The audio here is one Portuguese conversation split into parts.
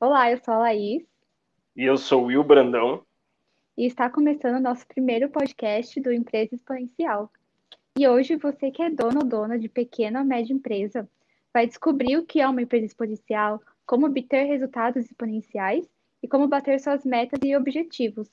Olá, eu sou a Laís. E eu sou o Will Brandão. E está começando o nosso primeiro podcast do Empresa Exponencial. E hoje você que é dono ou dona de pequena ou média empresa vai descobrir o que é uma empresa exponencial, como obter resultados exponenciais e como bater suas metas e objetivos.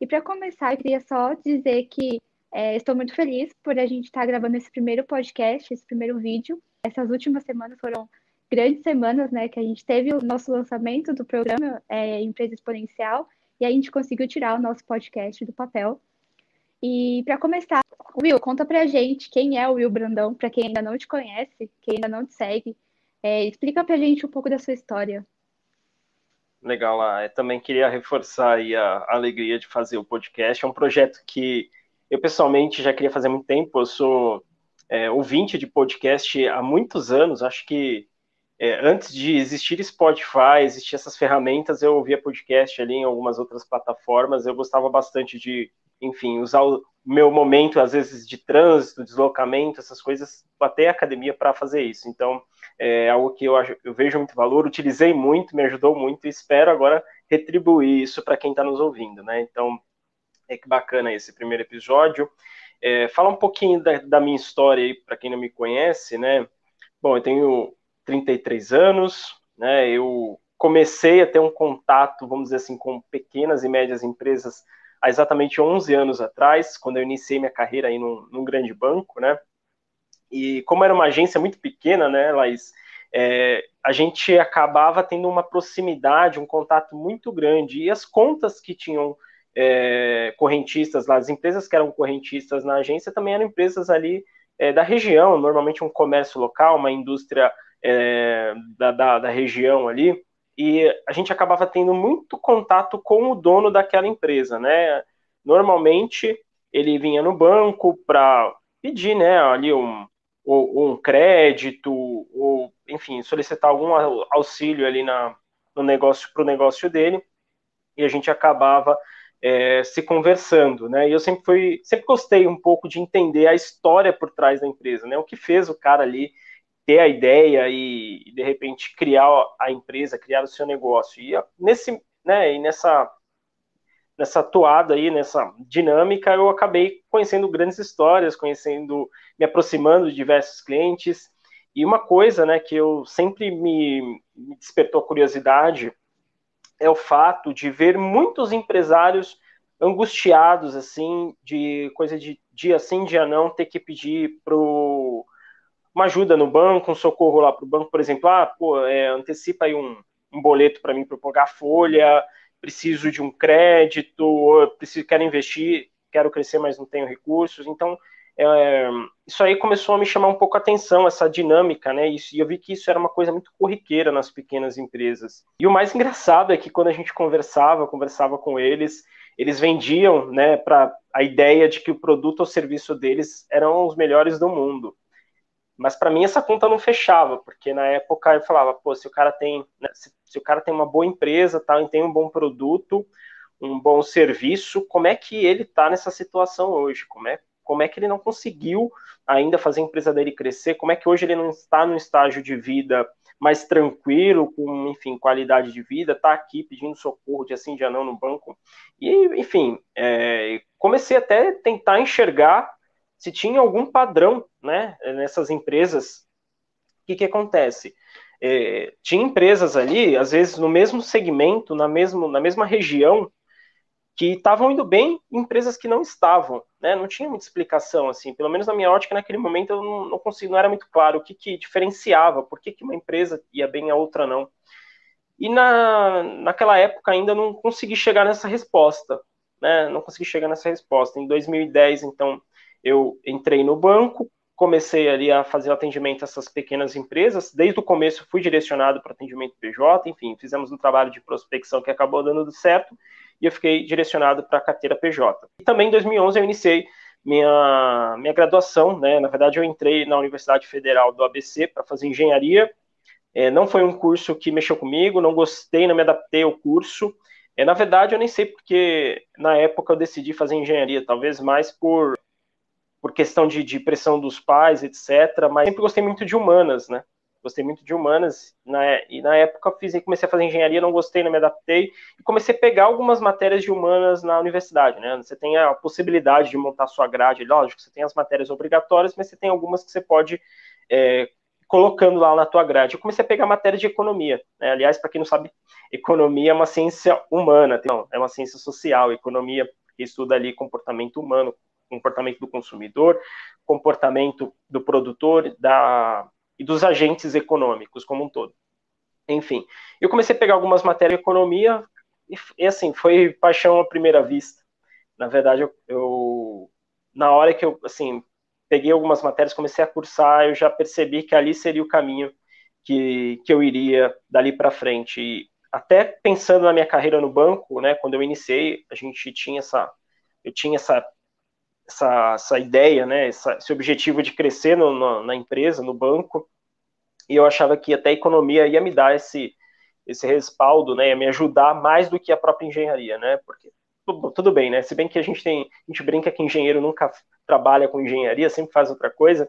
E para começar, eu queria só dizer que é, estou muito feliz por a gente estar gravando esse primeiro podcast, esse primeiro vídeo. Essas últimas semanas foram grandes semanas, né, que a gente teve o nosso lançamento do programa é, Empresa Exponencial e a gente conseguiu tirar o nosso podcast do papel. E para começar, Will, conta pra gente quem é o Will Brandão, para quem ainda não te conhece, quem ainda não te segue. É, explica pra gente um pouco da sua história. Legal, lá. Eu também queria reforçar aí a, alegria de fazer o podcast. É um projeto que eu pessoalmente já queria fazer há muito tempo. Eu sou é, ouvinte de podcast há muitos anos. Acho que é, antes de existir Spotify, existir essas ferramentas, eu ouvia podcast ali em algumas outras plataformas. Eu gostava bastante de, enfim, usar o meu momento, às vezes, de trânsito, deslocamento, essas coisas, até a academia para fazer isso. Então, é algo que eu, eu vejo muito valor, utilizei muito, me ajudou muito e espero agora retribuir isso para quem está nos ouvindo, né? Então, é que bacana esse primeiro episódio. É, fala um pouquinho da, da minha história aí, para quem não me conhece, né? Bom, eu tenho 33 anos, né? Eu comecei a ter um contato, vamos dizer assim, com pequenas e médias empresas há exatamente 11 anos atrás, quando eu iniciei minha carreira aí num, num grande banco, né? E como era uma agência muito pequena, né, Laís, é, a gente acabava tendo uma proximidade, um contato muito grande. E as contas que tinham é, correntistas lá, as empresas que eram correntistas na agência também eram empresas ali é, da região, normalmente um comércio local, uma indústria é, da, da, da região ali, e a gente acabava tendo muito contato com o dono daquela empresa, né? Normalmente ele vinha no banco para pedir, né, ali um, um crédito, ou enfim, solicitar algum auxílio ali na, no negócio para o negócio dele, e a gente acabava é, se conversando, né? E eu sempre fui, sempre gostei um pouco de entender a história por trás da empresa, né? O que fez o cara ali ter a ideia e, de repente criar a empresa, criar o seu negócio. E nesse, né, e nessa nessa toada aí, nessa dinâmica, eu acabei conhecendo grandes histórias, conhecendo, me aproximando de diversos clientes. E uma coisa, né, que eu sempre me, me despertou curiosidade é o fato de ver muitos empresários angustiados, assim, de coisa de dia sim, dia não, ter que pedir pro uma ajuda no banco, um socorro lá para o banco, por exemplo, ah, pô, é, antecipa aí um, um boleto para mim para pagar folha, preciso de um crédito, preciso, quero investir, quero crescer, mas não tenho recursos. Então, é, isso aí começou a me chamar um pouco a atenção, essa dinâmica, né? Isso, e eu vi que isso era uma coisa muito corriqueira nas pequenas empresas. E o mais engraçado é que quando a gente conversava, conversava com eles, eles vendiam, né, para a ideia de que o produto ou serviço deles eram os melhores do mundo. Mas para mim essa conta não fechava, porque na época eu falava, pô, se o cara tem, né, se, se, o cara tem uma boa empresa, tá, e tem um bom produto, um bom serviço, como é que ele está nessa situação hoje? Como é, como é que ele não conseguiu ainda fazer a empresa dele crescer? Como é que hoje ele não está no estágio de vida mais tranquilo, com, enfim, qualidade de vida, tá aqui pedindo socorro de assim, de não no banco. E, enfim, é, comecei até a tentar enxergar se tinha algum padrão né, nessas empresas. O que, que acontece? É, tinha empresas ali, às vezes no mesmo segmento, na, mesmo, na mesma região, que estavam indo bem empresas que não estavam, né? Não tinha muita explicação, assim, pelo menos na minha ótica, naquele momento eu não, não consigo, não era muito claro o que, que diferenciava, por que, que uma empresa ia bem e a outra não. E na, naquela época ainda não consegui chegar nessa resposta, né? Não consegui chegar nessa resposta. Em 2010, então, eu entrei no banco, comecei ali a fazer atendimento a essas pequenas empresas. Desde o começo fui direcionado para atendimento PJ, enfim, fizemos um trabalho de prospecção que acabou dando certo e eu fiquei direcionado para a carteira PJ. E também em 2011 eu iniciei minha, minha graduação, né? Na verdade eu entrei na Universidade Federal do ABC para fazer engenharia. É, não foi um curso que mexeu comigo, não gostei, não me adaptei ao curso. É, na verdade, eu nem sei porque na época eu decidi fazer engenharia, talvez mais por por questão de, de pressão dos pais, etc. Mas sempre gostei muito de humanas, né? gostei muito de humanas, na, e na época fiz, comecei a fazer engenharia, não gostei, não me adaptei, e comecei a pegar algumas matérias de humanas na universidade, né? Você tem a possibilidade de montar sua grade, lógico, você tem as matérias obrigatórias, mas você tem algumas que você pode é, colocando lá na tua grade. Eu comecei a pegar matéria de economia, né? Aliás, para quem não sabe, economia é uma ciência humana, não, é uma ciência social, economia que estuda ali comportamento humano, comportamento do consumidor, comportamento do produtor, da e dos agentes econômicos como um todo. Enfim, eu comecei a pegar algumas matérias de economia e, e assim, foi paixão à primeira vista. Na verdade, eu, eu, na hora que eu, assim, peguei algumas matérias, comecei a cursar, eu já percebi que ali seria o caminho que, que eu iria dali para frente. E até pensando na minha carreira no banco, né, quando eu iniciei, a gente tinha essa, eu tinha essa essa, essa ideia, né, essa, esse objetivo de crescer no, no, na empresa, no banco, e eu achava que até a economia ia me dar esse, esse respaldo, né, ia me ajudar mais do que a própria engenharia, né, porque tudo, tudo bem, né, se bem que a gente tem, a gente brinca que engenheiro nunca trabalha com engenharia, sempre faz outra coisa,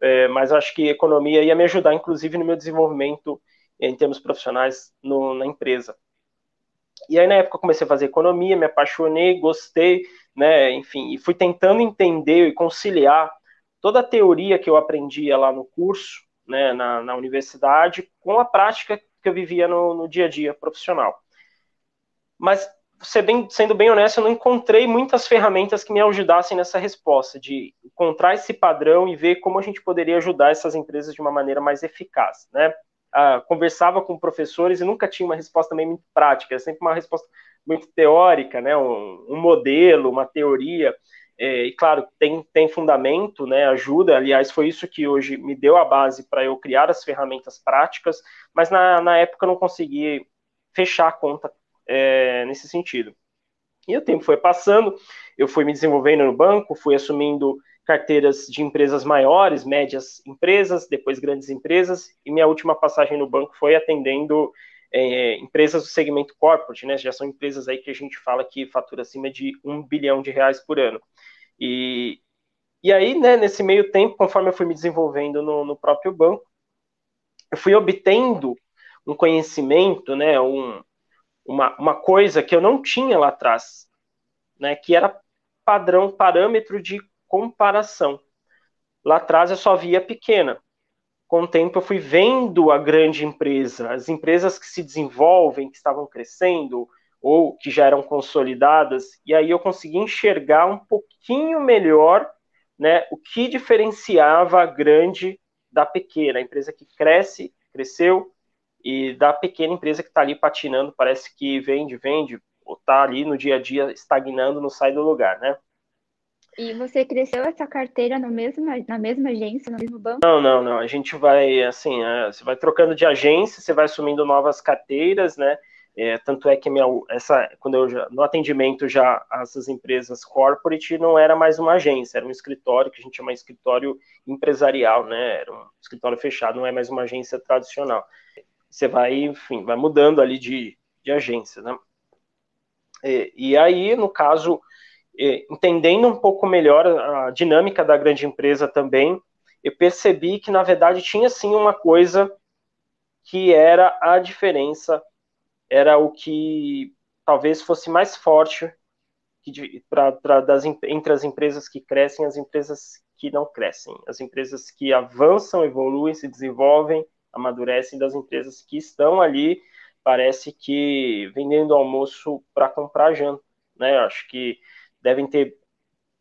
é, mas acho que economia ia me ajudar, inclusive, no meu desenvolvimento em termos profissionais no, na empresa. E aí, na época, eu comecei a fazer economia, me apaixonei, gostei, né, enfim, e fui tentando entender e conciliar toda a teoria que eu aprendia lá no curso, né, na, na universidade, com a prática que eu vivia no, no dia a dia profissional. Mas, ser bem, sendo bem honesto, eu não encontrei muitas ferramentas que me ajudassem nessa resposta, de encontrar esse padrão e ver como a gente poderia ajudar essas empresas de uma maneira mais eficaz, né? Ah, conversava com professores e nunca tinha uma resposta também muito prática, é sempre uma resposta muito teórica, né, um, um modelo, uma teoria, é, e claro, tem, tem fundamento, né, ajuda, aliás, foi isso que hoje me deu a base para eu criar as ferramentas práticas, mas na, na época eu não consegui fechar a conta é, nesse sentido. E o tempo foi passando, eu fui me desenvolvendo no banco, fui assumindo carteiras de empresas maiores, médias empresas, depois grandes empresas, e minha última passagem no banco foi atendendo é, empresas do segmento corporate, né, já são empresas aí que a gente fala que fatura acima de um bilhão de reais por ano. E, e aí, né, nesse meio tempo, conforme eu fui me desenvolvendo no, no próprio banco, eu fui obtendo um conhecimento, né, um, uma, uma coisa que eu não tinha lá atrás, né, que era padrão, parâmetro de comparação. Lá atrás eu só via pequena com o tempo eu fui vendo a grande empresa, as empresas que se desenvolvem, que estavam crescendo ou que já eram consolidadas, e aí eu consegui enxergar um pouquinho melhor né, o que diferenciava a grande da pequena, a empresa que cresce, cresceu, e da pequena empresa que está ali patinando, parece que vende, vende, ou está ali no dia a dia estagnando, não sai do lugar, né? E você cresceu essa carteira no mesmo, na mesma agência, no mesmo banco? Não, não, não. A gente vai, assim, é, você vai trocando de agência, você vai assumindo novas carteiras, né? É, tanto é que minha, essa, quando eu já, no atendimento já essas empresas corporate não era mais uma agência, era um escritório que a gente chama de escritório empresarial, né? Era um escritório fechado, não é mais uma agência tradicional. Você vai, enfim, vai mudando ali de, de agência, né? E, e aí, no caso, entendendo um pouco melhor a dinâmica da grande empresa também, eu percebi que, na verdade, tinha sim uma coisa que era a diferença, era o que talvez fosse mais forte que, pra, pra, das, entre as empresas que crescem e as empresas que não crescem, as empresas que avançam, evoluem, se desenvolvem, amadurecem, das empresas que estão ali, parece que vendendo almoço para comprar janta, né? Acho que devem ter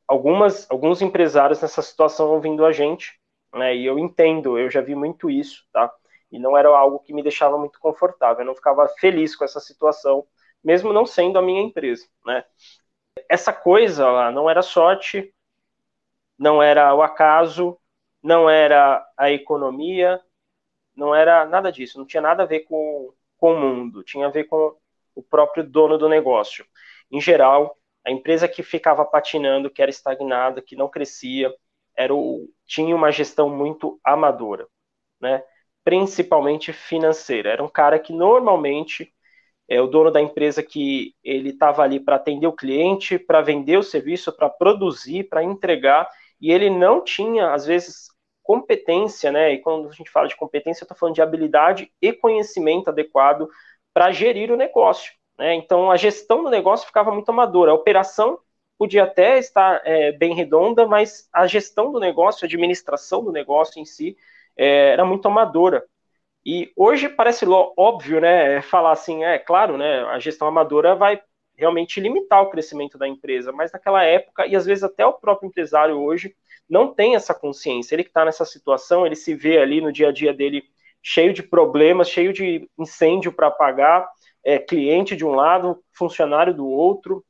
algumas, alguns empresários nessa situação ouvindo a gente, né? E eu entendo, eu já vi muito isso, tá? E não era algo que me deixava muito confortável, eu não ficava feliz com essa situação, mesmo não sendo a minha empresa, né? Essa coisa lá não era sorte, não era o acaso, não era a economia, não era nada disso, não tinha nada a ver com, com o mundo, tinha a ver com o próprio dono do negócio. Em geral, a empresa que ficava patinando, que era estagnada, que não crescia, era o, tinha uma gestão muito amadora, né? principalmente financeira. Era um cara que normalmente é o dono da empresa que ele estava ali para atender o cliente, para vender o serviço, para produzir, para entregar, e ele não tinha, às vezes, competência, né? E quando a gente fala de competência, eu estou falando de habilidade e conhecimento adequado para gerir o negócio. Né? Então, a gestão do negócio ficava muito amadora. A operação podia até estar é, bem redonda, mas a gestão do negócio, a administração do negócio em si, é, era muito amadora. E hoje parece óbvio, né, falar assim, é claro, né, a gestão amadora vai realmente limitar o crescimento da empresa, mas naquela época, e às vezes até o próprio empresário hoje, não tem essa consciência. Ele que está nessa situação, ele se vê ali no dia a dia dele cheio de problemas, cheio de incêndio para apagar, é, cliente de um lado, funcionário do outro,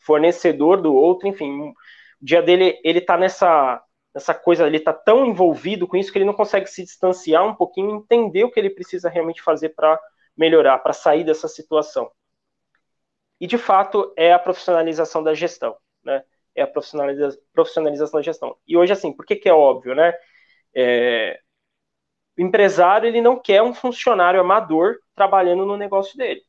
fornecedor do outro, enfim, o dia dele ele está nessa nessa coisa, ele está tão envolvido com isso que ele não consegue se distanciar um pouquinho, entender o que ele precisa realmente fazer para melhorar, para sair dessa situação. E de fato é a profissionalização da gestão, né? É a profissionaliza profissionalização da gestão. E hoje assim, por que, que é óbvio, né? É, o empresário ele não quer um funcionário amador trabalhando no negócio dele.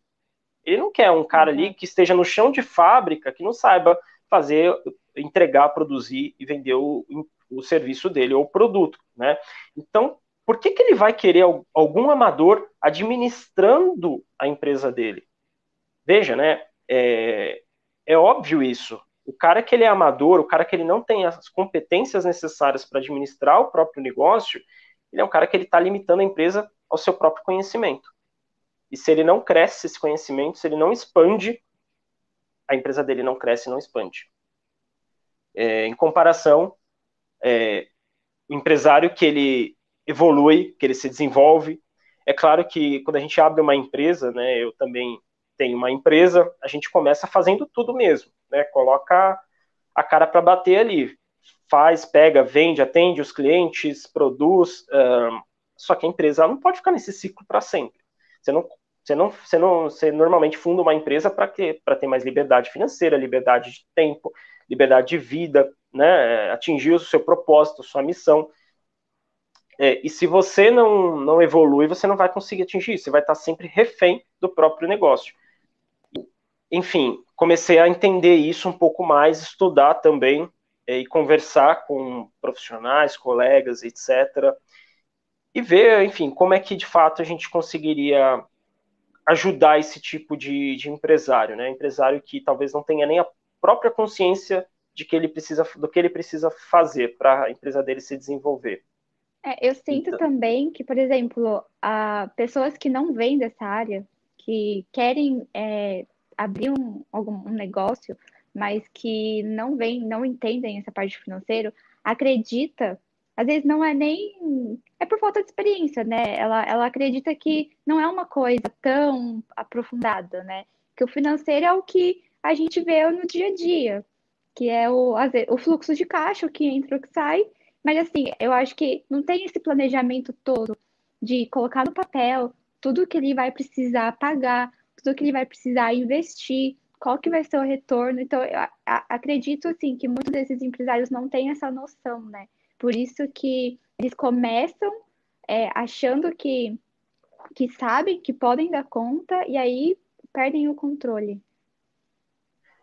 Ele não quer um cara ali uhum. que esteja no chão de fábrica, que não saiba fazer, entregar, produzir e vender o, o serviço dele ou o produto, né? Então, por que, que ele vai querer algum amador administrando a empresa dele? Veja, né? É, é óbvio isso. O cara que ele é amador, o cara que ele não tem as competências necessárias para administrar o próprio negócio, ele é um cara que ele está limitando a empresa ao seu próprio conhecimento. E se ele não cresce esse conhecimento, se ele não expande, a empresa dele não cresce e não expande. É, em comparação, é, o empresário que ele evolui, que ele se desenvolve, é claro que quando a gente abre uma empresa, né, eu também tenho uma empresa, a gente começa fazendo tudo mesmo, né, coloca a cara para bater ali, faz, pega, vende, atende os clientes, produz. Só que a empresa não pode ficar nesse ciclo para sempre. Você não, você não, você não, você normalmente funda uma empresa para quê? Para ter mais liberdade financeira, liberdade de tempo, liberdade de vida, né? Atingir o seu propósito, sua missão. É, e se você não, não evolui, você não vai conseguir atingir isso. Você vai estar sempre refém do próprio negócio. Enfim, comecei a entender isso um pouco mais, estudar também é, e conversar com profissionais, colegas, etc. E ver, enfim, como é que de fato a gente conseguiria ajudar esse tipo de, de empresário, né? Empresário que talvez não tenha nem a própria consciência de que ele precisa, do que ele precisa fazer para a empresa dele se desenvolver. É, eu sinto então... também que, por exemplo, a pessoas que não vêm dessa área, que querem é, abrir um, algum um negócio, mas que não vem, não entendem essa parte financeira, acredita, às vezes não é nem é por falta de experiência, né? Ela, ela acredita que não é uma coisa tão aprofundada, né? Que o financeiro é o que a gente vê no dia a dia, que é o, o fluxo de caixa, o que entra, o que sai. Mas assim, eu acho que não tem esse planejamento todo de colocar no papel tudo que ele vai precisar pagar, tudo que ele vai precisar investir, qual que vai ser o retorno. Então, eu acredito, assim, que muitos desses empresários não têm essa noção, né? Por isso que eles começam é, achando que, que sabem, que podem dar conta, e aí perdem o controle.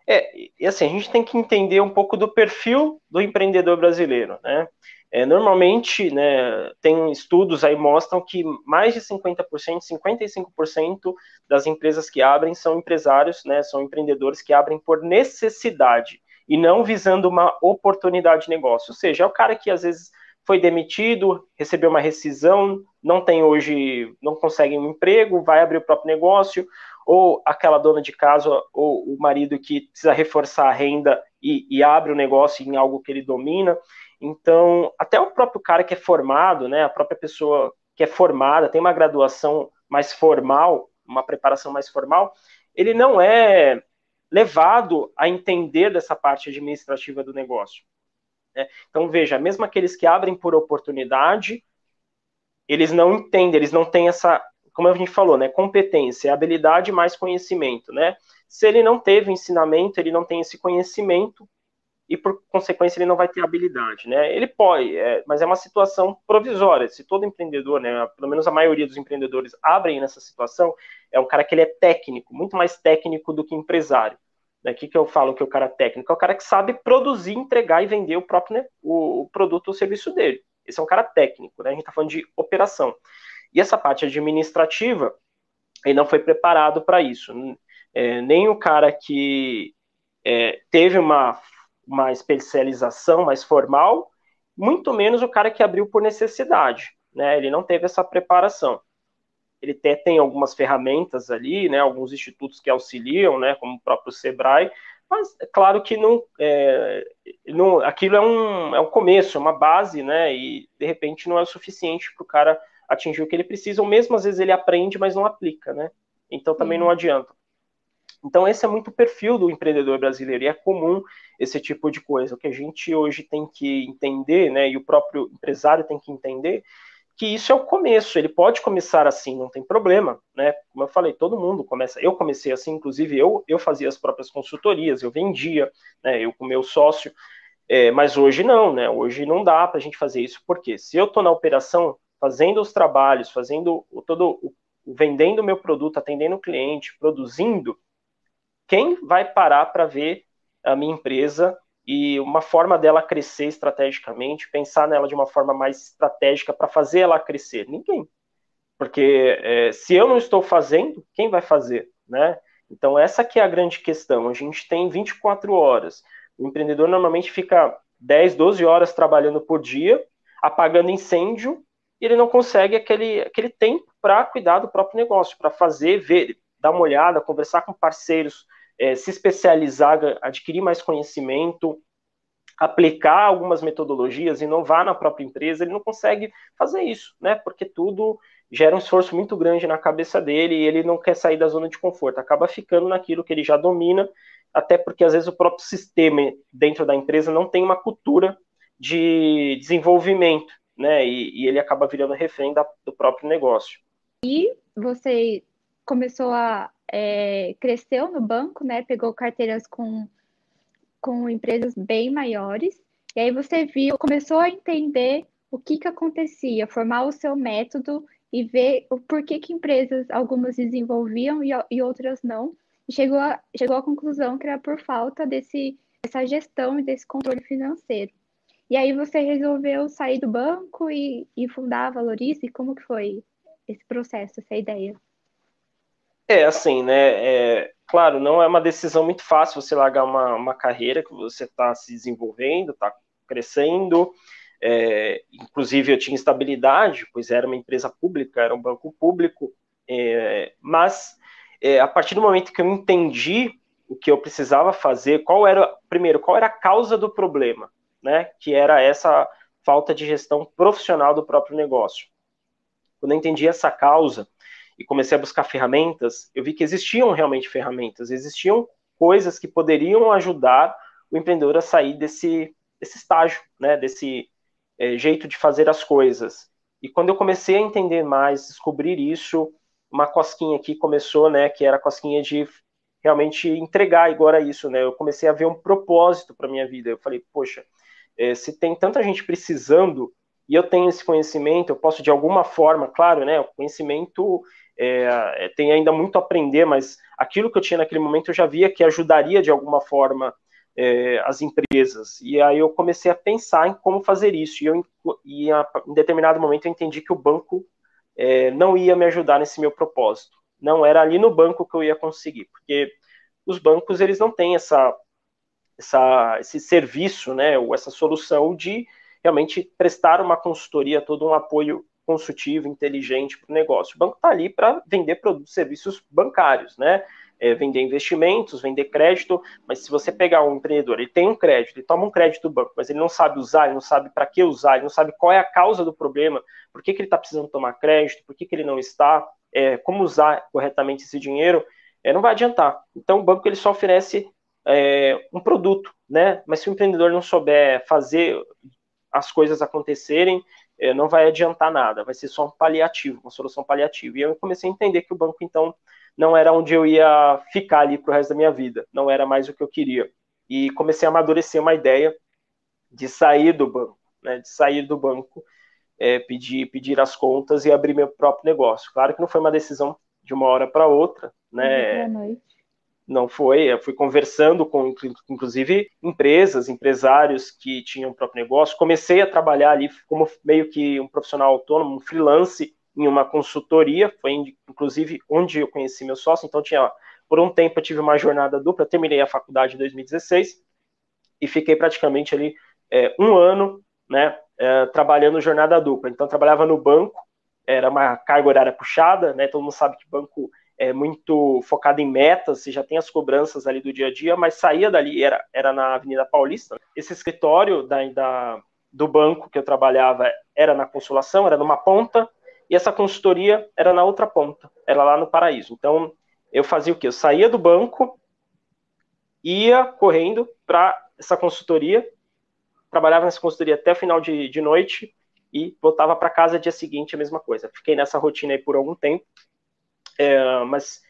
É, e assim, a gente tem que entender um pouco do perfil do empreendedor brasileiro, né? É, normalmente, né, tem estudos aí mostram que mais de 50%, 55% das empresas que abrem são empresários, né, são empreendedores que abrem por necessidade e não visando uma oportunidade de negócio. Ou seja, é o cara que às vezes foi demitido, recebeu uma rescisão, não tem hoje, não consegue um emprego, vai abrir o próprio negócio, ou aquela dona de casa ou o marido que precisa reforçar a renda e, e abre o negócio em algo que ele domina. Então, até o próprio cara que é formado, né, a própria pessoa que é formada, tem uma graduação mais formal, uma preparação mais formal, ele não é levado a entender dessa parte administrativa do negócio. Né? Então, veja, mesmo aqueles que abrem por oportunidade, eles não entendem, eles não têm essa, como a gente falou, né, competência, habilidade mais conhecimento, né? Se ele não teve ensinamento, ele não tem esse conhecimento, e por consequência ele não vai ter habilidade, né? Ele pode, é, mas é uma situação provisória. Se todo empreendedor, né, pelo menos a maioria dos empreendedores abrem nessa situação, é um cara que ele é técnico, muito mais técnico do que empresário. O que, que eu falo que é o cara técnico? É o cara que sabe produzir, entregar e vender o próprio né, o produto ou serviço dele. Esse é um cara técnico, né? A gente está falando de operação. E essa parte administrativa, ele não foi preparado para isso. É, nem o cara que é, teve uma, uma especialização mais formal, muito menos o cara que abriu por necessidade. Né? Ele não teve essa preparação. Ele até tem algumas ferramentas ali, né, alguns institutos que auxiliam, né, como o próprio Sebrae, mas é claro que não, é, não aquilo é um, é um começo, é uma base, né, e de repente não é o suficiente para o cara atingir o que ele precisa, ou mesmo às vezes ele aprende, mas não aplica, né, então também não adianta. Então, esse é muito o perfil do empreendedor brasileiro e é comum esse tipo de coisa. O que a gente hoje tem que entender, né, e o próprio empresário tem que entender, que isso é o começo. Ele pode começar assim, não tem problema, né? Como eu falei, todo mundo começa. Eu comecei assim, inclusive eu, eu fazia as próprias consultorias, eu vendia, né? Eu com meu sócio. É, mas hoje não, né? Hoje não dá para a gente fazer isso, porque se eu estou na operação, fazendo os trabalhos, fazendo todo, vendendo o meu produto, atendendo o cliente, produzindo, quem vai parar para ver a minha empresa e uma forma dela crescer estrategicamente, pensar nela de uma forma mais estratégica para fazer ela crescer? Ninguém. Porque é, se eu não estou fazendo, quem vai fazer, né? Então essa que é a grande questão. A gente tem 24 horas. O empreendedor normalmente fica 10, 12 horas trabalhando por dia, apagando incêndio, e ele não consegue aquele, aquele tempo para cuidar do próprio negócio, para fazer, ver, dar uma olhada, conversar com parceiros, é, se especializar, adquirir mais conhecimento, aplicar algumas metodologias, inovar na própria empresa, ele não consegue fazer isso, né? Porque tudo gera um esforço muito grande na cabeça dele e ele não quer sair da zona de conforto, acaba ficando naquilo que ele já domina, até porque às vezes o próprio sistema dentro da empresa não tem uma cultura de desenvolvimento, né? E, e ele acaba virando refém da, do próprio negócio. E você começou a é, cresceu no banco, né? Pegou carteiras com, com empresas bem maiores. E aí você viu, começou a entender o que, que acontecia, formar o seu método e ver o porquê que empresas, algumas desenvolviam e, e outras não. E chegou, a, chegou à conclusão que era por falta desse, dessa gestão e desse controle financeiro. E aí você resolveu sair do banco e, e fundar a Valorize? Como que foi esse processo, essa ideia? É, assim, né? É, claro, não é uma decisão muito fácil você largar uma, uma carreira que você está se desenvolvendo, está crescendo. É, inclusive, eu tinha estabilidade, pois era uma empresa pública, era um banco público. É, mas, é, a partir do momento que eu entendi o que eu precisava fazer, qual era, primeiro, qual era a causa do problema, né? Que era essa falta de gestão profissional do próprio negócio. Quando eu entendi essa causa, e comecei a buscar ferramentas, eu vi que existiam realmente ferramentas, existiam coisas que poderiam ajudar o empreendedor a sair desse, desse estágio, né, desse é, jeito de fazer as coisas. E quando eu comecei a entender mais, descobrir isso, uma cosquinha aqui começou, né, que era a cosquinha de realmente entregar agora isso, né? Eu comecei a ver um propósito para minha vida. Eu falei, poxa, é, se tem tanta gente precisando e eu tenho esse conhecimento, eu posso de alguma forma, claro, né? O conhecimento é, é, tem ainda muito a aprender, mas aquilo que eu tinha naquele momento eu já via que ajudaria de alguma forma é, as empresas. E aí eu comecei a pensar em como fazer isso. E, eu, e a, em determinado momento eu entendi que o banco é, não ia me ajudar nesse meu propósito. Não era ali no banco que eu ia conseguir, porque os bancos eles não têm essa, essa, esse serviço, né, ou essa solução de realmente prestar uma consultoria, todo um apoio consultivo, inteligente para o negócio. O banco está ali para vender produtos e serviços bancários, né? É, vender investimentos, vender crédito, mas se você pegar um empreendedor, ele tem um crédito, ele toma um crédito do banco, mas ele não sabe usar, ele não sabe para que usar, ele não sabe qual é a causa do problema, por que, que ele está precisando tomar crédito, por que, que ele não está, é, como usar corretamente esse dinheiro, é, não vai adiantar. Então o banco ele só oferece é, um produto, né? Mas se o empreendedor não souber fazer as coisas acontecerem, é, não vai adiantar nada, vai ser só um paliativo, uma solução paliativa. E eu comecei a entender que o banco, então, não era onde eu ia ficar ali para o resto da minha vida, não era mais o que eu queria. E comecei a amadurecer uma ideia de sair do banco, né, de sair do banco, é, pedir, pedir as contas e abrir meu próprio negócio. Claro que não foi uma decisão de uma hora para outra, né? Não foi. Eu fui conversando com, inclusive, empresas, empresários que tinham o próprio negócio. Comecei a trabalhar ali como meio que um profissional autônomo, um freelance em uma consultoria. Foi, inclusive, onde eu conheci meu sócio. Então, tinha, por um tempo, eu tive uma jornada dupla. Terminei a faculdade em 2016 e fiquei praticamente ali é, um ano, né, é, trabalhando jornada dupla. Então, trabalhava no banco, era uma carga horária puxada, né? Todo mundo sabe que banco é muito focado em metas, você já tem as cobranças ali do dia a dia, mas saía dali, era, era na Avenida Paulista. Esse escritório da, da, do banco que eu trabalhava era na Consolação, era numa ponta, e essa consultoria era na outra ponta, era lá no Paraíso. Então, eu fazia o quê? Eu saía do banco, ia correndo para essa consultoria, trabalhava nessa consultoria até final de, de noite e voltava para casa dia seguinte a mesma coisa. Fiquei nessa rotina aí por algum tempo. É, mas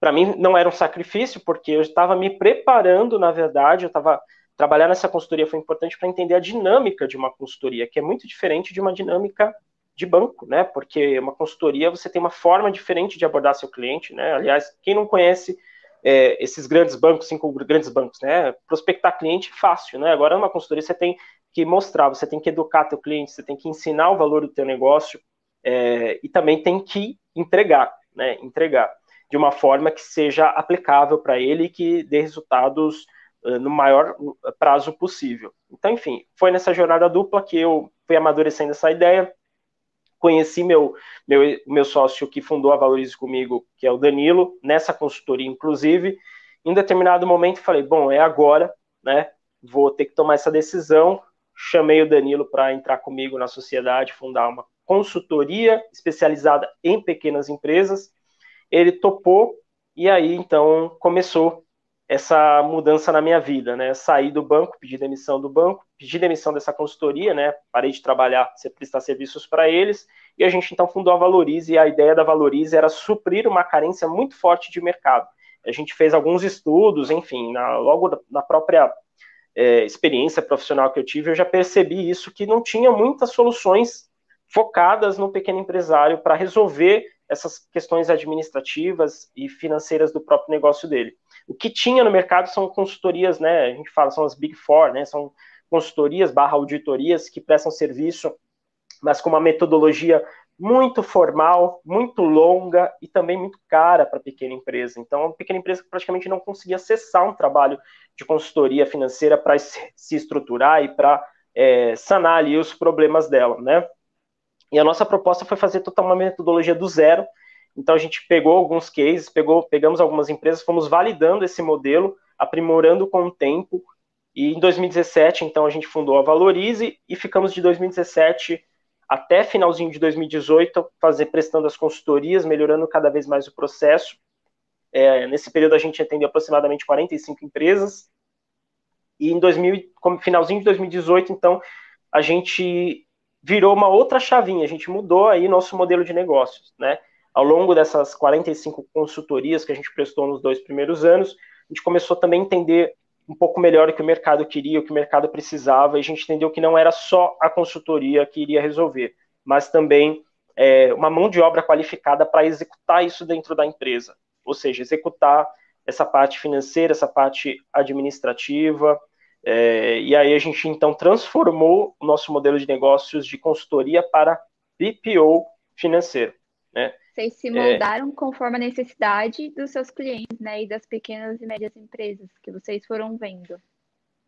para mim não era um sacrifício, porque eu estava me preparando, na verdade, eu estava trabalhar nessa consultoria foi importante para entender a dinâmica de uma consultoria, que é muito diferente de uma dinâmica de banco, né? Porque uma consultoria você tem uma forma diferente de abordar seu cliente, né? Aliás, quem não conhece é, esses grandes bancos, cinco grandes bancos, né? Prospectar cliente é fácil, né? Agora numa consultoria você tem que mostrar, você tem que educar teu cliente, você tem que ensinar o valor do teu negócio é, e também tem que entregar né, entregar de uma forma que seja aplicável para ele e que dê resultados uh, no maior prazo possível. Então, enfim, foi nessa jornada dupla que eu fui amadurecendo essa ideia, conheci meu, meu, meu sócio que fundou a Valorize comigo, que é o Danilo, nessa consultoria, inclusive, em determinado momento falei, bom, é agora, né, vou ter que tomar essa decisão, chamei o Danilo para entrar comigo na sociedade, fundar uma consultoria especializada em pequenas empresas. Ele topou e aí então começou essa mudança na minha vida, né? Saí do banco, pedi demissão do banco, pedi demissão dessa consultoria, né? Parei de trabalhar, prestar serviços para eles e a gente então fundou a Valorize e a ideia da Valorize era suprir uma carência muito forte de mercado. A gente fez alguns estudos, enfim, na, logo na própria é, experiência profissional que eu tive, eu já percebi isso que não tinha muitas soluções focadas no pequeno empresário para resolver essas questões administrativas e financeiras do próprio negócio dele. O que tinha no mercado são consultorias, né? A gente fala, são as Big Four, né? São consultorias barra auditorias que prestam serviço, mas com uma metodologia muito formal, muito longa e também muito cara para a pequena empresa. Então, a pequena empresa praticamente não conseguia acessar um trabalho de consultoria financeira para se estruturar e para é, sanar ali os problemas dela, né? E a nossa proposta foi fazer total uma metodologia do zero. Então a gente pegou alguns cases, pegou, pegamos algumas empresas, fomos validando esse modelo, aprimorando com o tempo. E em 2017, então a gente fundou a Valorize e ficamos de 2017 até finalzinho de 2018 fazer prestando as consultorias, melhorando cada vez mais o processo. É, nesse período a gente atendeu aproximadamente 45 empresas. E em 2000, finalzinho de 2018, então, a gente virou uma outra chavinha, a gente mudou aí nosso modelo de negócios, né? Ao longo dessas 45 consultorias que a gente prestou nos dois primeiros anos, a gente começou também a entender um pouco melhor o que o mercado queria, o que o mercado precisava, e a gente entendeu que não era só a consultoria que iria resolver, mas também é, uma mão de obra qualificada para executar isso dentro da empresa, ou seja, executar essa parte financeira, essa parte administrativa, é, e aí a gente então transformou o nosso modelo de negócios de consultoria para BPO financeiro. Né? Vocês se moldaram é, conforme a necessidade dos seus clientes, né? E das pequenas e médias empresas que vocês foram vendo.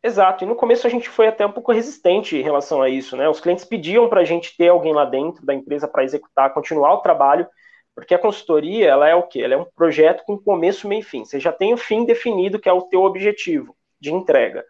Exato, e no começo a gente foi até um pouco resistente em relação a isso, né? Os clientes pediam para a gente ter alguém lá dentro da empresa para executar, continuar o trabalho, porque a consultoria, ela é o quê? Ela é um projeto com começo, meio e fim. Você já tem o fim definido, que é o teu objetivo de entrega.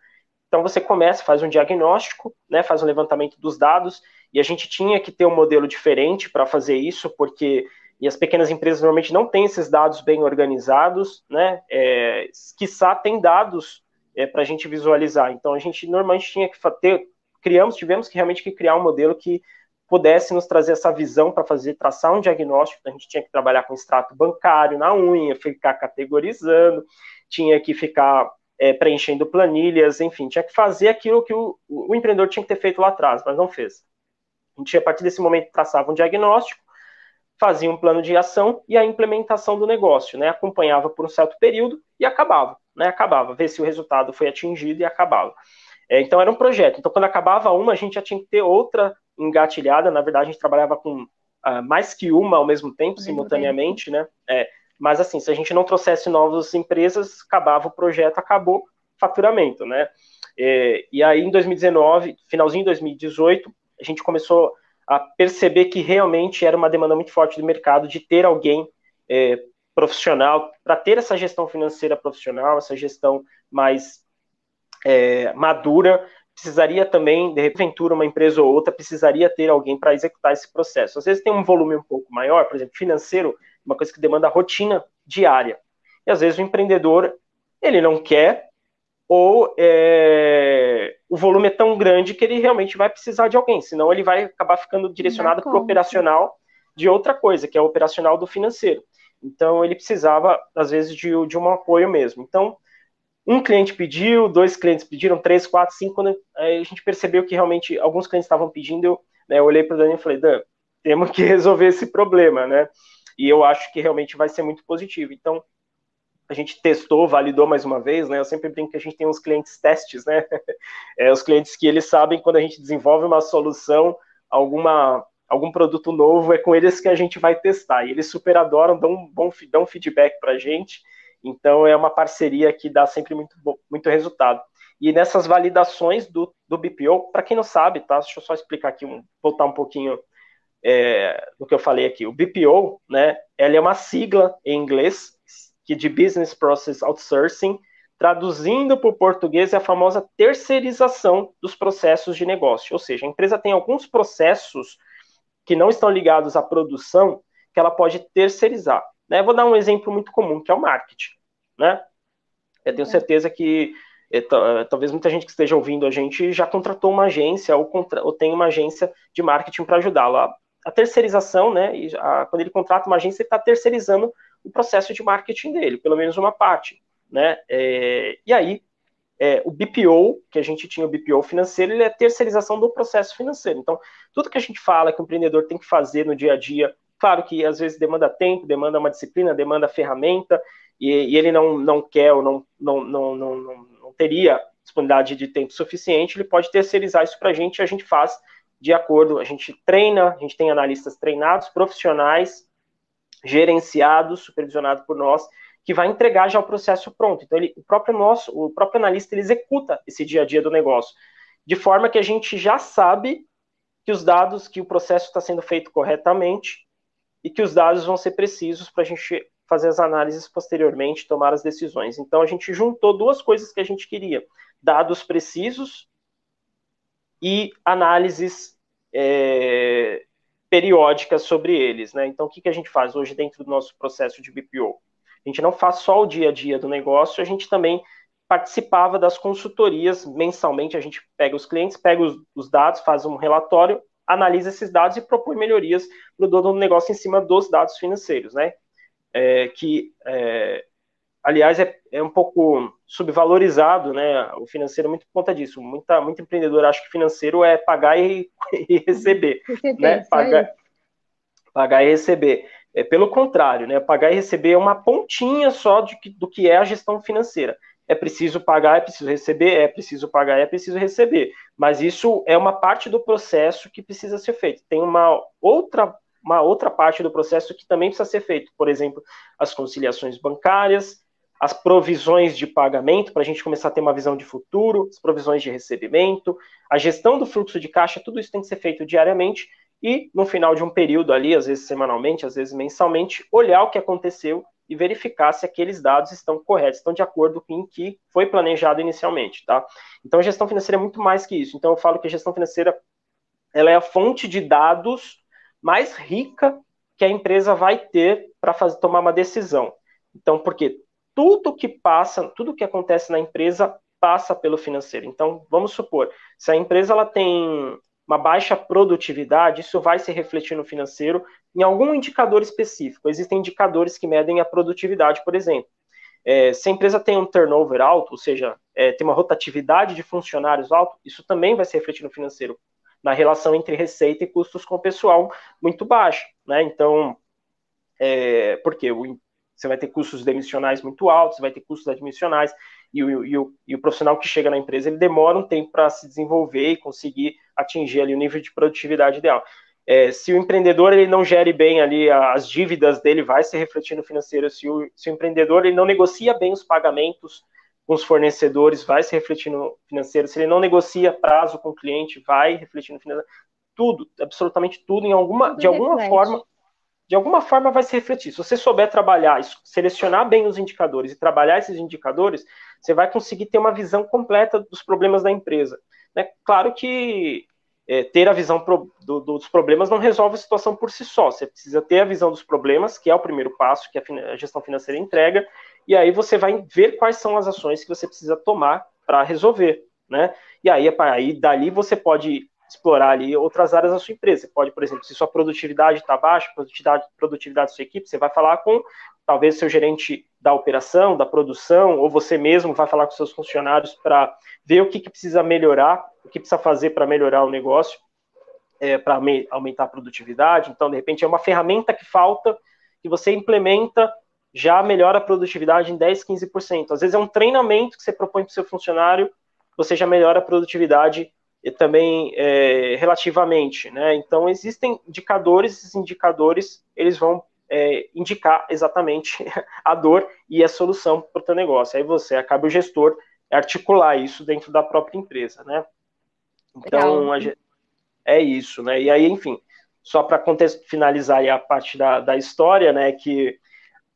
Então você começa, faz um diagnóstico, né, faz um levantamento dos dados, e a gente tinha que ter um modelo diferente para fazer isso, porque e as pequenas empresas normalmente não têm esses dados bem organizados, né? É, quiçá tem dados é, para a gente visualizar. Então a gente normalmente tinha que ter, criamos, tivemos que realmente que criar um modelo que pudesse nos trazer essa visão para fazer traçar um diagnóstico. A gente tinha que trabalhar com extrato bancário na unha, ficar categorizando, tinha que ficar é, preenchendo planilhas, enfim, tinha que fazer aquilo que o, o, empreendedor tinha que ter feito lá atrás, mas não fez. A gente, a partir desse momento, traçava um diagnóstico, fazia um plano de ação e a implementação do negócio, né? Acompanhava por um certo período e acabava, né? Acabava, ver se o resultado foi atingido e acabava. É, então era um projeto. Então quando acabava uma, a gente já tinha que ter outra engatilhada. Na verdade, a gente trabalhava com uh, mais que uma ao mesmo tempo, simultaneamente, né? É, mas assim, se a gente não trouxesse novas empresas, acabava o projeto, acabou faturamento, né? É, e aí em 2019, finalzinho de 2018, a gente começou a perceber que realmente era uma demanda muito forte do mercado de ter alguém é, profissional para ter essa gestão financeira profissional, essa gestão mais é, madura. Precisaria também, de repente, uma empresa ou outra precisaria ter alguém para executar esse processo. Às vezes tem um volume um pouco maior, por exemplo, financeiro, uma coisa que demanda rotina diária. E às vezes o empreendedor ele não quer ou é, o volume é tão grande que ele realmente vai precisar de alguém, senão ele vai acabar ficando direcionado para o operacional de outra coisa, que é o operacional do financeiro. Então ele precisava, às vezes, de, de um apoio mesmo. Então, um cliente pediu, dois clientes pediram, três, quatro, cinco, quando a gente percebeu que realmente alguns clientes estavam pedindo, eu, né, eu olhei para o Daniel e falei, Dan, temos que resolver esse problema, né? E eu acho que realmente vai ser muito positivo. Então, a gente testou, validou mais uma vez, né? Eu sempre brinco que a gente tem uns clientes testes, né? É, os clientes que eles sabem quando a gente desenvolve uma solução, alguma algum produto novo, é com eles que a gente vai testar. E eles super adoram, dão um bom dão feedback para a gente. Então é uma parceria que dá sempre muito, muito resultado. E nessas validações do, do BPO, para quem não sabe, tá? Deixa eu só explicar aqui, voltar um pouquinho é, do que eu falei aqui. O BPO, né? Ela é uma sigla em inglês que de Business Process Outsourcing, traduzindo para o português é a famosa terceirização dos processos de negócio. Ou seja, a empresa tem alguns processos que não estão ligados à produção que ela pode terceirizar. Né? Vou dar um exemplo muito comum, que é o marketing. Né? Eu tenho é. certeza que é, talvez muita gente que esteja ouvindo a gente já contratou uma agência ou, contra, ou tem uma agência de marketing para ajudá-lo. A, a, terceirização, né, a, quando ele contrata uma agência, ele está terceirizando o processo de marketing dele, pelo menos uma parte, né? É, e aí, é, o BPO, que a gente tinha o BPO financeiro, ele é terceirização do processo financeiro. Então, tudo que a gente fala que o empreendedor tem que fazer no dia a dia, claro que às vezes demanda tempo, demanda uma disciplina, demanda ferramenta, e, e ele não, não quer ou não, não, não, não, não teria disponibilidade de tempo suficiente, ele pode terceirizar isso para a gente e a gente faz de acordo, a gente treina, a gente tem analistas treinados, profissionais, gerenciado, supervisionado por nós, que vai entregar já o processo pronto. Então, ele, o próprio nosso, o próprio analista, ele executa esse dia a dia do negócio, de forma que a gente já sabe que os dados, que o processo está sendo feito corretamente e que os dados vão ser precisos para a gente fazer as análises posteriormente, tomar as decisões. Então, a gente juntou duas coisas que a gente queria: dados precisos e análises é, periódicas sobre eles, né? Então, o que, que a gente faz hoje dentro do nosso processo de BPO? A gente não faz só o dia a dia do negócio, a gente também participava das consultorias mensalmente. A gente pega os clientes, pega os, os dados, faz um relatório, analisa esses dados e propõe melhorias para o dono do negócio em cima dos dados financeiros, né? É, que é, aliás, é, é um pouco subvalorizado, né? O financeiro muito por conta disso. Muita, muito empreendedor acha que financeiro é pagar e, e receber, né? Pagar, pagar e receber. É pelo contrário, né? Pagar e receber é uma pontinha só de, do que é a gestão financeira. É preciso pagar, é preciso receber, é preciso pagar, é preciso receber. Mas isso é uma parte do processo que precisa ser feito. Tem uma outra uma outra parte do processo que também precisa ser feito. Por exemplo, as conciliações bancárias, as provisões de pagamento, para a gente começar a ter uma visão de futuro, as provisões de recebimento, a gestão do fluxo de caixa, tudo isso tem que ser feito diariamente e no final de um período ali, às vezes semanalmente, às vezes mensalmente, olhar o que aconteceu e verificar se aqueles dados estão corretos, estão de acordo com o que foi planejado inicialmente, tá? Então, gestão financeira é muito mais que isso. Então, eu falo que a gestão financeira ela é a fonte de dados mais rica que a empresa vai ter para tomar uma decisão. Então, porque tudo que passa, tudo que acontece na empresa passa pelo financeiro. Então, vamos supor, se a empresa ela tem uma baixa produtividade, isso vai se refletir no financeiro em algum indicador específico. Existem indicadores que medem a produtividade, por exemplo. É, se a empresa tem um turnover alto, ou seja, é, tem uma rotatividade de funcionários alto, isso também vai se refletir no financeiro, na relação entre receita e custos com o pessoal muito baixa. Né? Então, é, porque o, você vai ter custos demissionais muito altos, você vai ter custos admissionais, e o, e, o, e o profissional que chega na empresa, ele demora um tempo para se desenvolver e conseguir atingir ali o nível de produtividade ideal. É, se o empreendedor ele não gere bem ali as dívidas dele, vai se refletir no financeiro. Se o, se o empreendedor ele não negocia bem os pagamentos com os fornecedores, vai se refletir no financeiro. Se ele não negocia prazo com o cliente, vai refletir no financeiro. Tudo, absolutamente tudo, em alguma, tudo de alguma reflete. forma, de alguma forma vai se refletir. Se você souber trabalhar, selecionar bem os indicadores e trabalhar esses indicadores, você vai conseguir ter uma visão completa dos problemas da empresa. Né? Claro que é, ter a visão pro, do, dos problemas não resolve a situação por si só. Você precisa ter a visão dos problemas, que é o primeiro passo que a, a gestão financeira entrega, e aí você vai ver quais são as ações que você precisa tomar para resolver, né? E aí, aí dali você pode explorar ali outras áreas da sua empresa. Você pode, por exemplo, se sua produtividade está baixa, produtividade, produtividade da sua equipe, você vai falar com talvez seu gerente da operação, da produção, ou você mesmo vai falar com seus funcionários para ver o que, que, precisa melhorar, o que precisa fazer para melhorar o negócio, é, para aumentar a produtividade. Então, de repente, é uma ferramenta que falta, que você implementa, já melhora a produtividade em 10, 15%. Às vezes é um treinamento que você propõe para o seu funcionário, você já melhora a produtividade e também é, relativamente, né? Então existem indicadores, esses indicadores eles vão é, indicar exatamente a dor e a solução para o teu negócio. Aí você acaba o gestor articular isso dentro da própria empresa, né? Então é isso, né? E aí, enfim, só para finalizar a parte da, da história, né? Que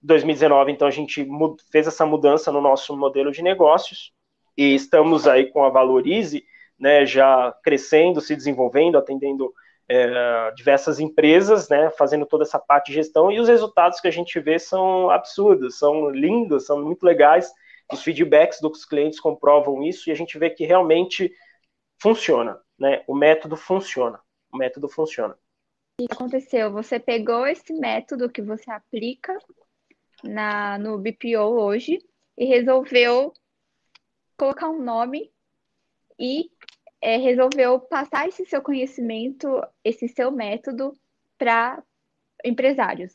2019, então a gente fez essa mudança no nosso modelo de negócios e estamos aí com a Valorize né, já crescendo, se desenvolvendo, atendendo é, diversas empresas, né, fazendo toda essa parte de gestão, e os resultados que a gente vê são absurdos, são lindos, são muito legais, os feedbacks dos clientes comprovam isso, e a gente vê que realmente funciona, né, o método funciona, o método funciona. O que aconteceu? Você pegou esse método que você aplica na, no BPO hoje e resolveu colocar um nome e é, resolveu passar esse seu conhecimento, esse seu método para empresários.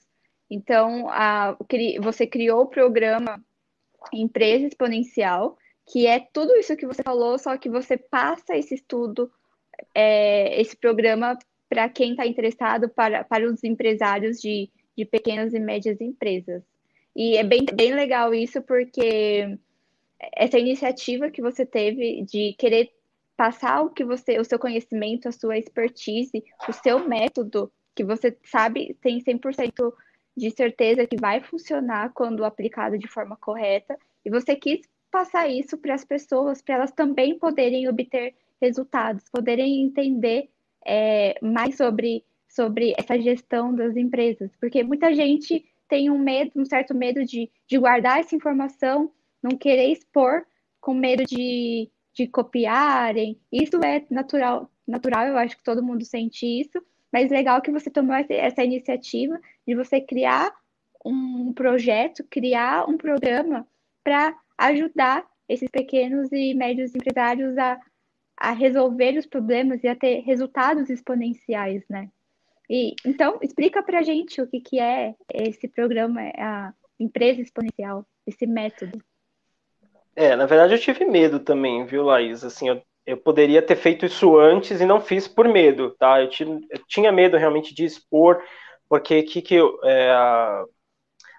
Então, a, você criou o programa Empresa Exponencial, que é tudo isso que você falou, só que você passa esse estudo, é, esse programa para quem está interessado, para, para os empresários de, de pequenas e médias empresas. E é bem, bem legal isso, porque essa iniciativa que você teve de querer passar o que você, o seu conhecimento, a sua expertise, o seu método, que você sabe, tem 100% de certeza que vai funcionar quando aplicado de forma correta, e você quis passar isso para as pessoas, para elas também poderem obter resultados, poderem entender é, mais sobre, sobre essa gestão das empresas, porque muita gente tem um medo, um certo medo de, de guardar essa informação, não querer expor, com medo de, de copiarem. Isso é natural, natural, eu acho que todo mundo sente isso, mas legal que você tomou essa iniciativa de você criar um projeto, criar um programa para ajudar esses pequenos e médios empresários a, a resolver os problemas e a ter resultados exponenciais, né? E, então, explica para a gente o que, que é esse programa, a empresa exponencial, esse método. É, na verdade eu tive medo também, viu, Laís? Assim, eu, eu poderia ter feito isso antes e não fiz por medo, tá? Eu, tinha, eu tinha medo realmente de expor, porque que, que eu, é,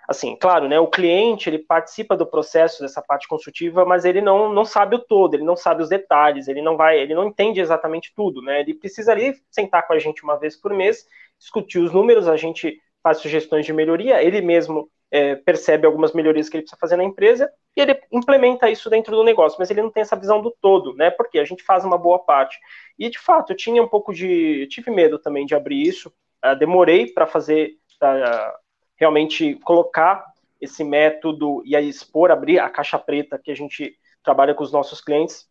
assim, claro, né, o cliente ele participa do processo dessa parte consultiva, mas ele não, não sabe o todo, ele não sabe os detalhes, ele não vai, ele não entende exatamente tudo, né? Ele precisaria sentar com a gente uma vez por mês, discutir os números, a gente faz sugestões de melhoria, ele mesmo é, percebe algumas melhorias que ele precisa fazer na empresa e ele implementa isso dentro do negócio, mas ele não tem essa visão do todo, né? Porque a gente faz uma boa parte. E de fato, eu tinha um pouco de. Tive medo também de abrir isso, uh, demorei para fazer, uh, realmente colocar esse método e aí expor, abrir a caixa preta que a gente trabalha com os nossos clientes,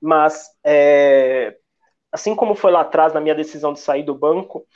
mas é, assim como foi lá atrás na minha decisão de sair do banco,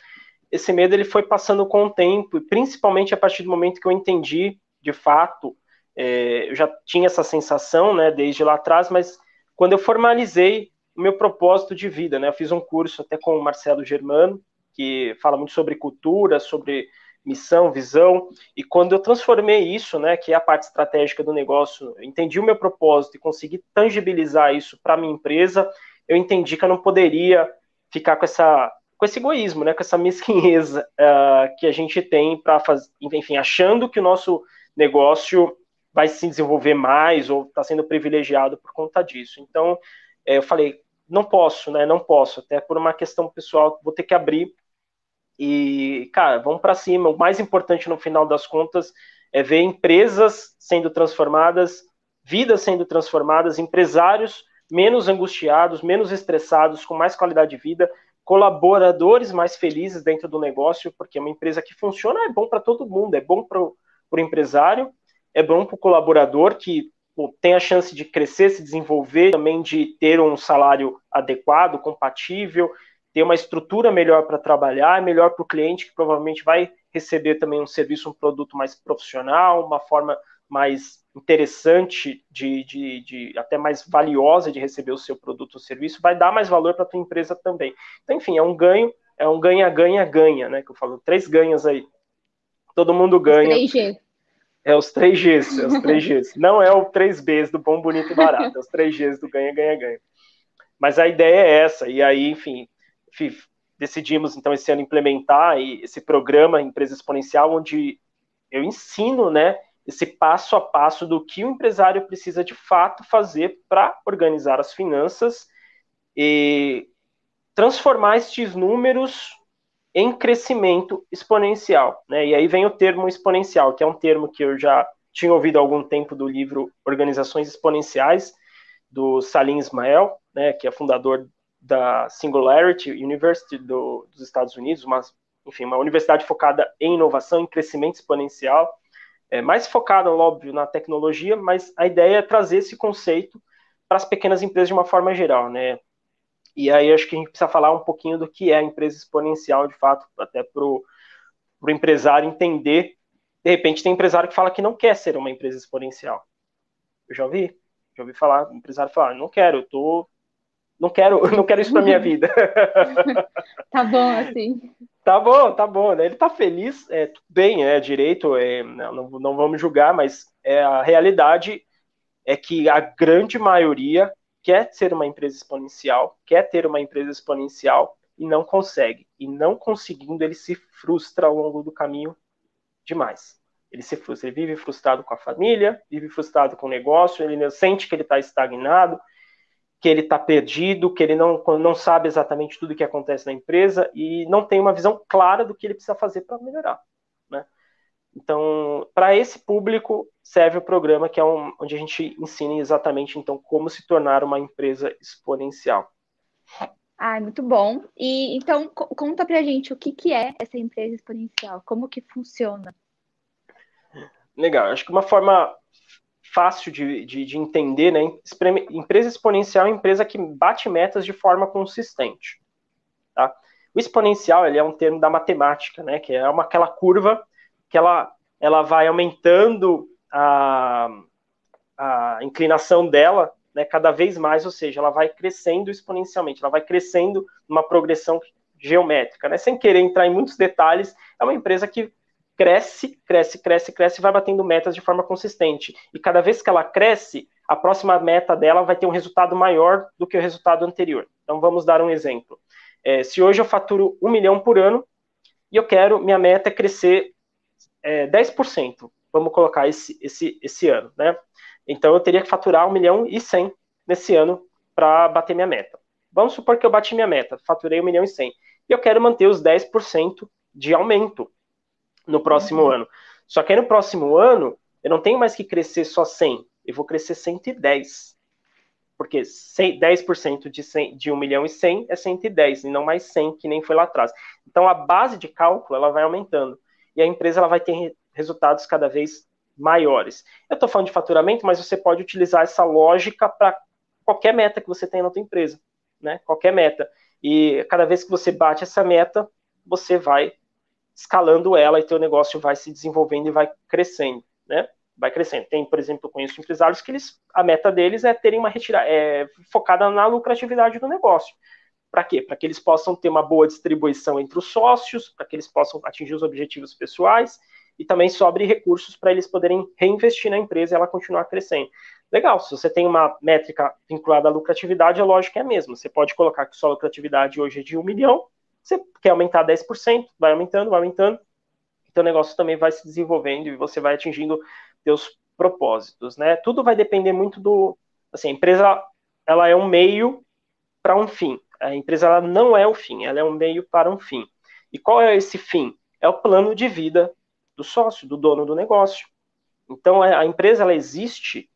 esse medo ele foi passando com o tempo, e principalmente a partir do momento que eu entendi, de fato, é, eu já tinha essa sensação, né, desde lá atrás, mas quando eu formalizei o meu propósito de vida, né, eu fiz um curso até com o Marcelo Germano, que fala muito sobre cultura, sobre missão, visão, e quando eu transformei isso, né, que é a parte estratégica do negócio, entendi o meu propósito e consegui tangibilizar isso para minha empresa, eu entendi que eu não poderia ficar com essa com esse egoísmo, né, com essa mesquinheza uh, que a gente tem para fazer, enfim, achando que o nosso negócio vai se desenvolver mais ou está sendo privilegiado por conta disso. Então, é, eu falei, não posso, né, não posso, até por uma questão pessoal, vou ter que abrir e, cara, vamos para cima. O mais importante no final das contas é ver empresas sendo transformadas, vidas sendo transformadas, empresários menos angustiados, menos estressados, com mais qualidade de vida, colaboradores mais felizes dentro do negócio, porque uma empresa que funciona é bom para todo mundo, é bom para o empresário, é bom para o colaborador que pô, tem a chance de crescer, se desenvolver, também de ter um salário adequado, compatível, ter uma estrutura melhor para trabalhar, é melhor para o cliente que provavelmente vai receber também um serviço, um produto mais profissional, uma forma mais interessante, de, de, de, até mais valiosa de receber o seu produto ou serviço, vai dar mais valor para a tua empresa também. Então, enfim, é um ganho, é um ganha, ganha, ganha, né? Que eu falo, três ganhas aí. Todo mundo ganha. 3G. É os 3Gs, é os 3Gs. Não é o 3Bs do bom, bonito e barato, é os 3Gs do ganha, ganha, ganha. Mas a ideia é essa, e aí, enfim, decidimos então esse ano implementar esse programa Empresa Exponencial, onde eu ensino, né, esse passo a passo do que o empresário precisa de fato fazer para organizar as finanças e transformar estes números em crescimento exponencial. Né? E aí vem o termo exponencial, que é um termo que eu já tinha ouvido há algum tempo do livro Organizações Exponenciais, do Salim Ismael, né, que é fundador da Singularity University do, dos Estados Unidos, uma, enfim, uma universidade focada em inovação, em crescimento exponencial é, mais focada, óbvio, na tecnologia, mas a ideia é trazer esse conceito para as pequenas empresas de uma forma geral, né? E aí acho que a gente precisa falar um pouquinho do que é a empresa exponencial, de fato, até para o empresário entender. De repente tem empresário que fala que não quer ser uma empresa exponencial. Eu já ouvi, já ouvi falar, empresário falar, não quero, eu tô não quero, não quero isso para minha vida. tá bom assim. Tá bom, tá bom. Né? Ele tá feliz, é, tudo bem, é direito, é, não, não vamos julgar, mas é, a realidade é que a grande maioria quer ser uma empresa exponencial, quer ter uma empresa exponencial e não consegue. E não conseguindo, ele se frustra ao longo do caminho demais. Ele se frustra, ele vive frustrado com a família, vive frustrado com o negócio, ele sente que ele está estagnado, que ele está perdido, que ele não, não sabe exatamente tudo o que acontece na empresa e não tem uma visão clara do que ele precisa fazer para melhorar. Então, para esse público serve o programa que é um, onde a gente ensina exatamente então como se tornar uma empresa exponencial. Ah, muito bom. E então conta para a gente o que, que é essa empresa exponencial, como que funciona. Legal. Acho que uma forma fácil de, de, de entender, né? Empresa exponencial é uma empresa que bate metas de forma consistente. Tá? O exponencial ele é um termo da matemática, né? Que é uma, aquela curva que ela, ela vai aumentando a, a inclinação dela né, cada vez mais, ou seja, ela vai crescendo exponencialmente, ela vai crescendo numa progressão geométrica. Né? Sem querer entrar em muitos detalhes, é uma empresa que cresce, cresce, cresce, cresce vai batendo metas de forma consistente. E cada vez que ela cresce, a próxima meta dela vai ter um resultado maior do que o resultado anterior. Então vamos dar um exemplo. É, se hoje eu faturo um milhão por ano e eu quero, minha meta é crescer é, 10%, vamos colocar esse, esse, esse ano, né? Então eu teria que faturar um milhão e cem nesse ano para bater minha meta. Vamos supor que eu bati minha meta, faturei um milhão e cem. E eu quero manter os 10% de aumento no próximo uhum. ano. Só que aí no próximo ano, eu não tenho mais que crescer só 100, eu vou crescer 110. Porque 10% de, 100, de 1 milhão e 100 é 110, e não mais 100, que nem foi lá atrás. Então, a base de cálculo, ela vai aumentando. E a empresa ela vai ter resultados cada vez maiores. Eu estou falando de faturamento, mas você pode utilizar essa lógica para qualquer meta que você tem na sua empresa. Né? Qualquer meta. E cada vez que você bate essa meta, você vai escalando ela e teu negócio vai se desenvolvendo e vai crescendo, né? Vai crescendo. Tem, por exemplo, eu conheço empresários que eles, a meta deles é terem uma retirada, é focada na lucratividade do negócio. Para quê? Para que eles possam ter uma boa distribuição entre os sócios, para que eles possam atingir os objetivos pessoais e também sobre recursos para eles poderem reinvestir na empresa e ela continuar crescendo. Legal, se você tem uma métrica vinculada à lucratividade, a lógica é a mesma. Você pode colocar que sua lucratividade hoje é de um milhão, você quer aumentar 10%, vai aumentando, vai aumentando, então o negócio também vai se desenvolvendo e você vai atingindo seus propósitos, né? Tudo vai depender muito do, assim, a empresa, ela é um meio para um fim. A empresa ela não é o fim, ela é um meio para um fim. E qual é esse fim? É o plano de vida do sócio, do dono do negócio. Então a empresa ela existe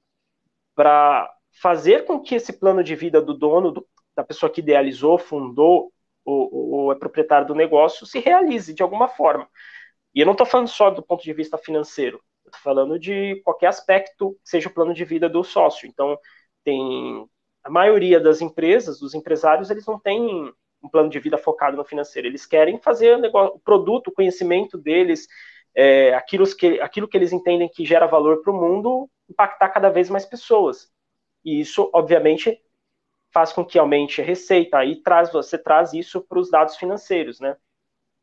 para fazer com que esse plano de vida do dono, do, da pessoa que idealizou, fundou ou, ou é proprietário do negócio, se realize de alguma forma. E eu não estou falando só do ponto de vista financeiro, estou falando de qualquer aspecto, seja o plano de vida do sócio. Então, tem a maioria das empresas, dos empresários, eles não têm um plano de vida focado no financeiro. Eles querem fazer o, negócio, o produto, o conhecimento deles, é, aquilo, que, aquilo que eles entendem que gera valor para o mundo, impactar cada vez mais pessoas. E isso, obviamente, faz com que aumente a receita. Aí traz, você traz isso para os dados financeiros, né?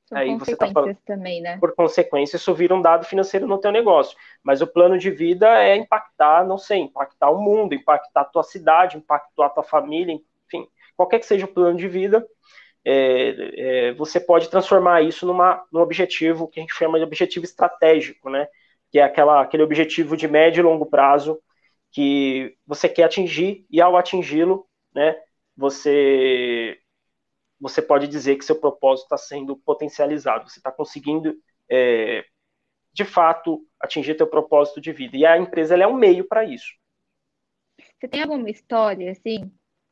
São aí você tá falando, também, né? Por consequência, isso vira um dado financeiro no teu negócio. Mas o plano de vida é impactar, não sei, impactar o mundo, impactar a tua cidade, impactar a tua família, enfim, qualquer que seja o plano de vida, é, é, você pode transformar isso numa, num objetivo que a gente chama de objetivo estratégico, né? Que é aquela, aquele objetivo de médio e longo prazo que você quer atingir e ao atingi-lo, né? Você você pode dizer que seu propósito está sendo potencializado, você está conseguindo, é, de fato, atingir teu propósito de vida. E a empresa é um meio para isso. Você tem alguma história, assim,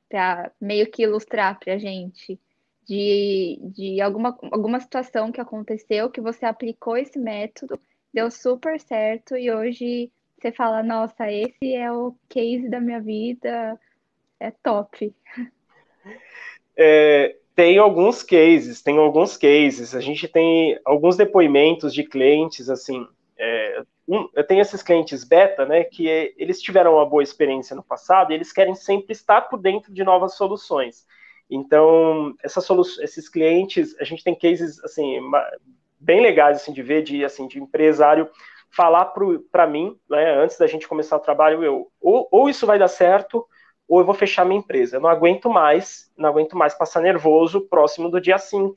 para meio que ilustrar para a gente, de, de alguma, alguma situação que aconteceu, que você aplicou esse método, deu super certo e hoje você fala, nossa, esse é o case da minha vida, é top. É, tem alguns cases, tem alguns cases. A gente tem alguns depoimentos de clientes, assim. É, um, eu tenho esses clientes beta, né, que é, eles tiveram uma boa experiência no passado e eles querem sempre estar por dentro de novas soluções. Então, solu esses clientes, a gente tem cases, assim, bem legais, assim, de ver, de, assim, de empresário falar para mim, né, antes da gente começar o trabalho, eu, ou, ou isso vai dar certo, ou eu vou fechar minha empresa. Eu não aguento mais, não aguento mais passar nervoso próximo do dia 5,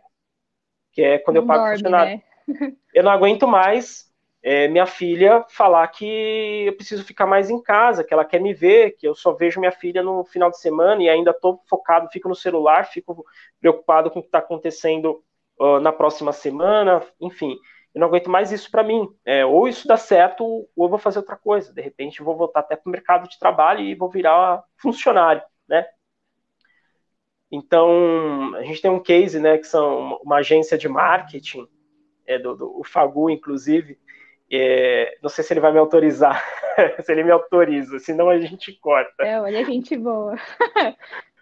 que é quando eu pago dorme, funcionário. Né? eu não aguento mais é, minha filha falar que eu preciso ficar mais em casa, que ela quer me ver, que eu só vejo minha filha no final de semana e ainda estou focado, fico no celular, fico preocupado com o que está acontecendo uh, na próxima semana, enfim eu não aguento mais isso para mim. É, ou isso dá certo, ou eu vou fazer outra coisa. De repente, eu vou voltar até para o mercado de trabalho e vou virar funcionário, né? Então, a gente tem um case, né, que são uma agência de marketing, é, do, do o Fagu, inclusive. É, não sei se ele vai me autorizar, se ele me autoriza, senão a gente corta. É, olha, a gente boa.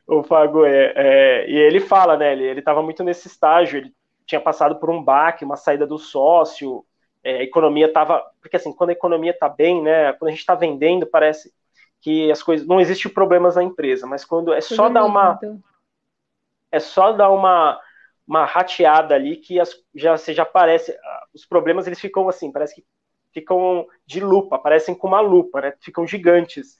o Fagu, é, é, e ele fala, né, ele estava muito nesse estágio, ele tinha passado por um baque, uma saída do sócio, é, a economia estava. Porque assim, quando a economia está bem, né? Quando a gente está vendendo, parece que as coisas. Não existe problemas na empresa, mas quando é só dar uma. É só dar uma, uma rateada ali que as, já, você já parece. Os problemas eles ficam assim, parece que ficam de lupa, aparecem com uma lupa, né? Ficam gigantes.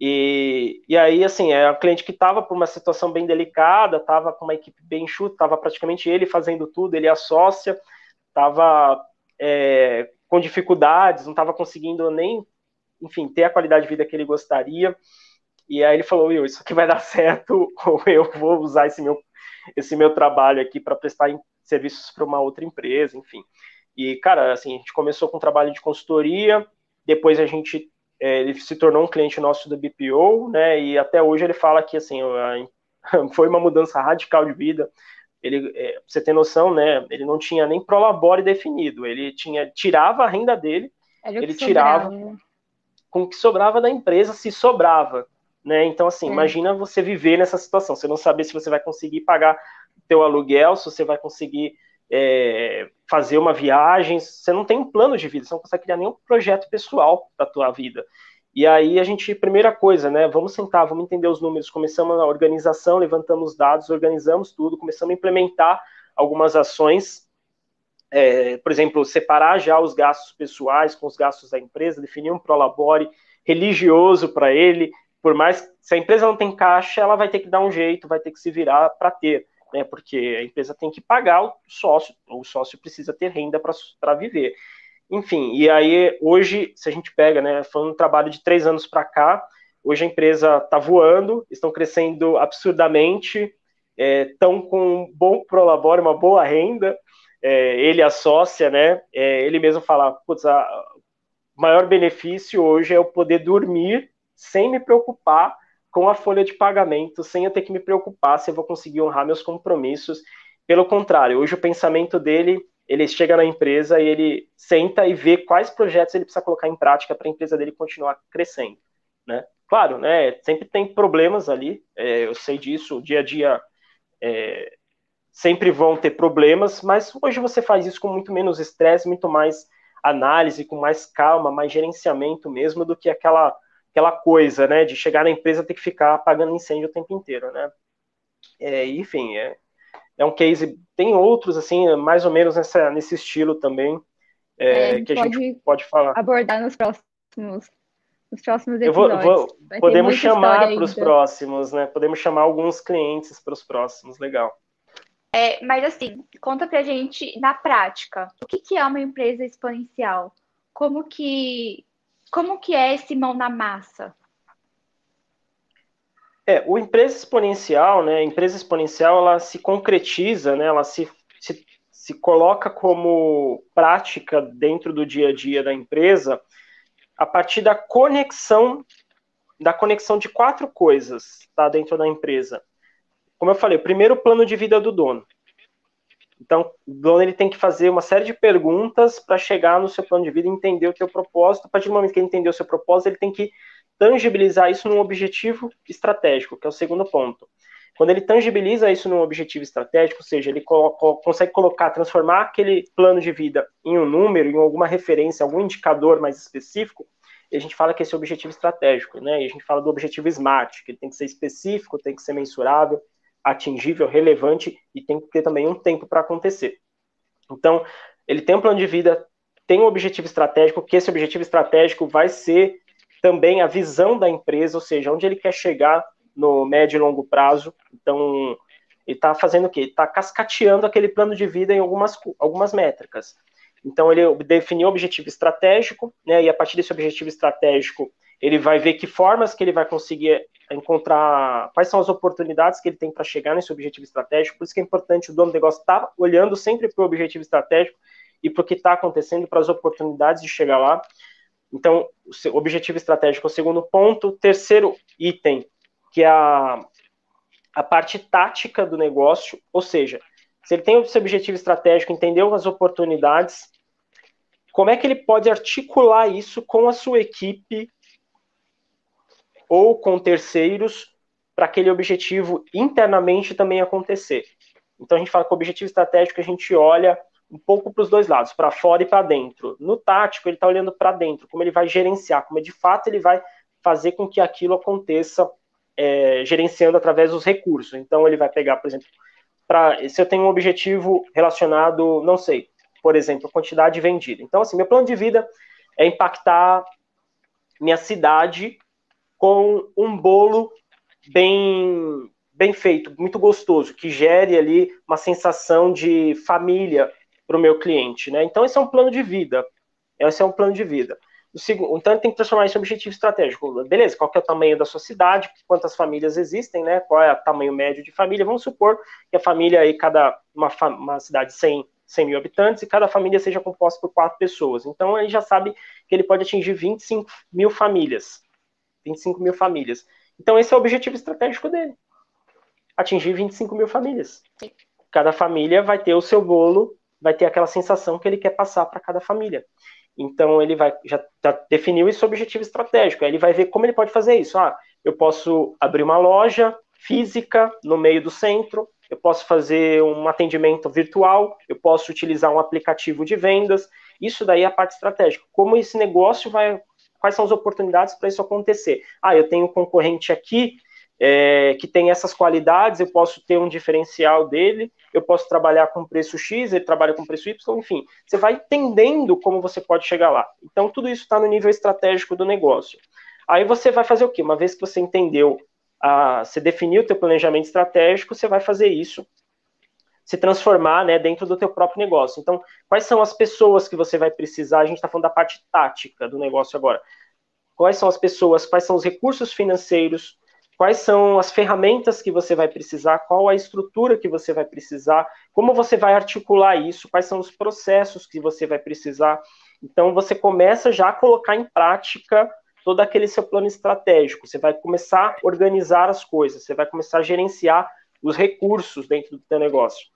E, e aí, assim, é um cliente que estava por uma situação bem delicada, estava com uma equipe bem enxuta, estava praticamente ele fazendo tudo, ele a sócia, estava é, com dificuldades, não estava conseguindo nem, enfim, ter a qualidade de vida que ele gostaria. E aí ele falou, Will, isso aqui vai dar certo, ou eu vou usar esse meu, esse meu trabalho aqui para prestar serviços para uma outra empresa, enfim. E, cara, assim, a gente começou com um trabalho de consultoria, depois a gente ele se tornou um cliente nosso do BPO, né? E até hoje ele fala que assim foi uma mudança radical de vida. Ele, é, você tem noção, né? Ele não tinha nem prolabore definido. Ele tinha tirava a renda dele, ele tirava com o que sobrava da empresa, se sobrava, né? Então assim, é. imagina você viver nessa situação. Você não saber se você vai conseguir pagar teu aluguel, se você vai conseguir é, fazer uma viagem, você não tem um plano de vida, você não consegue criar nenhum projeto pessoal da tua vida. E aí a gente, primeira coisa, né, vamos sentar, vamos entender os números, começamos a organização, levantamos dados, organizamos tudo, começamos a implementar algumas ações, é, por exemplo, separar já os gastos pessoais com os gastos da empresa, definir um prolabore religioso para ele, por mais, se a empresa não tem caixa, ela vai ter que dar um jeito, vai ter que se virar para ter, né, porque a empresa tem que pagar o sócio, o sócio precisa ter renda para viver. Enfim, e aí hoje, se a gente pega, né, foi um trabalho de três anos para cá, hoje a empresa está voando, estão crescendo absurdamente, estão é, com um bom prolabore, uma boa renda, é, ele a sócia, né, é, ele mesmo fala, putz, o maior benefício hoje é eu poder dormir sem me preocupar com a folha de pagamento, sem eu ter que me preocupar se eu vou conseguir honrar meus compromissos. Pelo contrário, hoje o pensamento dele ele chega na empresa e ele senta e vê quais projetos ele precisa colocar em prática para a empresa dele continuar crescendo, né? Claro, né? Sempre tem problemas ali, é, eu sei disso, o dia a dia é, sempre vão ter problemas, mas hoje você faz isso com muito menos estresse, muito mais análise, com mais calma, mais gerenciamento mesmo do que aquela aquela coisa, né, de chegar na empresa ter que ficar apagando incêndio o tempo inteiro, né? É, enfim, é, é um case. Tem outros, assim, mais ou menos nessa, nesse estilo também, é, é, que a gente pode falar. Abordar nos próximos, nos próximos episódios. Vou, vou podemos chamar para os próximos, né? Podemos chamar alguns clientes para os próximos, legal. É, mas assim, conta pra gente na prática, o que, que é uma empresa exponencial? Como que, como que é esse mão na massa? É, o empresa exponencial, né, a empresa exponencial, ela se concretiza, né, ela se, se, se coloca como prática dentro do dia a dia da empresa a partir da conexão, da conexão de quatro coisas, tá, dentro da empresa. Como eu falei, o primeiro plano de vida do dono. Então, o dono ele tem que fazer uma série de perguntas para chegar no seu plano de vida e entender o seu propósito. A partir do momento que ele entendeu o seu propósito, ele tem que tangibilizar isso num objetivo estratégico, que é o segundo ponto. Quando ele tangibiliza isso num objetivo estratégico, ou seja, ele consegue colocar, transformar aquele plano de vida em um número, em alguma referência, algum indicador mais específico, a gente fala que esse é o objetivo estratégico, né? E a gente fala do objetivo SMART, que tem que ser específico, tem que ser mensurável, atingível, relevante e tem que ter também um tempo para acontecer. Então, ele tem um plano de vida, tem um objetivo estratégico, que esse objetivo estratégico vai ser também a visão da empresa, ou seja, onde ele quer chegar no médio e longo prazo. Então, ele está fazendo o quê? Está cascateando aquele plano de vida em algumas, algumas métricas. Então, ele definiu o objetivo estratégico, né, e a partir desse objetivo estratégico, ele vai ver que formas que ele vai conseguir encontrar, quais são as oportunidades que ele tem para chegar nesse objetivo estratégico. Por isso que é importante o dono do negócio estar tá olhando sempre para o objetivo estratégico e para o que está acontecendo, para as oportunidades de chegar lá. Então, o objetivo estratégico é o segundo ponto. Terceiro item, que é a, a parte tática do negócio, ou seja, se ele tem esse objetivo estratégico, entendeu as oportunidades, como é que ele pode articular isso com a sua equipe ou com terceiros para aquele objetivo internamente também acontecer. Então a gente fala que o objetivo estratégico a gente olha um pouco para os dois lados, para fora e para dentro. No tático, ele está olhando para dentro, como ele vai gerenciar, como de fato ele vai fazer com que aquilo aconteça é, gerenciando através dos recursos. Então, ele vai pegar, por exemplo, pra, se eu tenho um objetivo relacionado, não sei, por exemplo, quantidade vendida. Então, assim, meu plano de vida é impactar minha cidade com um bolo bem bem feito, muito gostoso, que gere ali uma sensação de família para o meu cliente, né? Então esse é um plano de vida. Esse é um plano de vida. O segundo, então tem que transformar isso em objetivo estratégico. Beleza, qual é o tamanho da sua cidade, quantas famílias existem, né? Qual é o tamanho médio de família? Vamos supor que a família aí, cada uma, uma cidade de 100, 100 mil habitantes, e cada família seja composta por quatro pessoas. Então ele já sabe que ele pode atingir 25 mil famílias. 25 mil famílias. Então esse é o objetivo estratégico dele. Atingir 25 mil famílias. Cada família vai ter o seu bolo vai ter aquela sensação que ele quer passar para cada família. Então ele vai já definiu esse objetivo estratégico. Aí ele vai ver como ele pode fazer isso. Ah, eu posso abrir uma loja física no meio do centro, eu posso fazer um atendimento virtual, eu posso utilizar um aplicativo de vendas. Isso daí é a parte estratégica. Como esse negócio vai quais são as oportunidades para isso acontecer. Ah, eu tenho um concorrente aqui é, que tem essas qualidades, eu posso ter um diferencial dele, eu posso trabalhar com preço X, ele trabalha com preço Y, enfim, você vai entendendo como você pode chegar lá. Então, tudo isso está no nível estratégico do negócio. Aí você vai fazer o quê? Uma vez que você entendeu, você definiu o teu planejamento estratégico, você vai fazer isso se transformar né, dentro do teu próprio negócio. Então, quais são as pessoas que você vai precisar? A gente está falando da parte tática do negócio agora. Quais são as pessoas? Quais são os recursos financeiros? Quais são as ferramentas que você vai precisar? Qual a estrutura que você vai precisar? Como você vai articular isso? Quais são os processos que você vai precisar? Então, você começa já a colocar em prática todo aquele seu plano estratégico. Você vai começar a organizar as coisas, você vai começar a gerenciar os recursos dentro do teu negócio.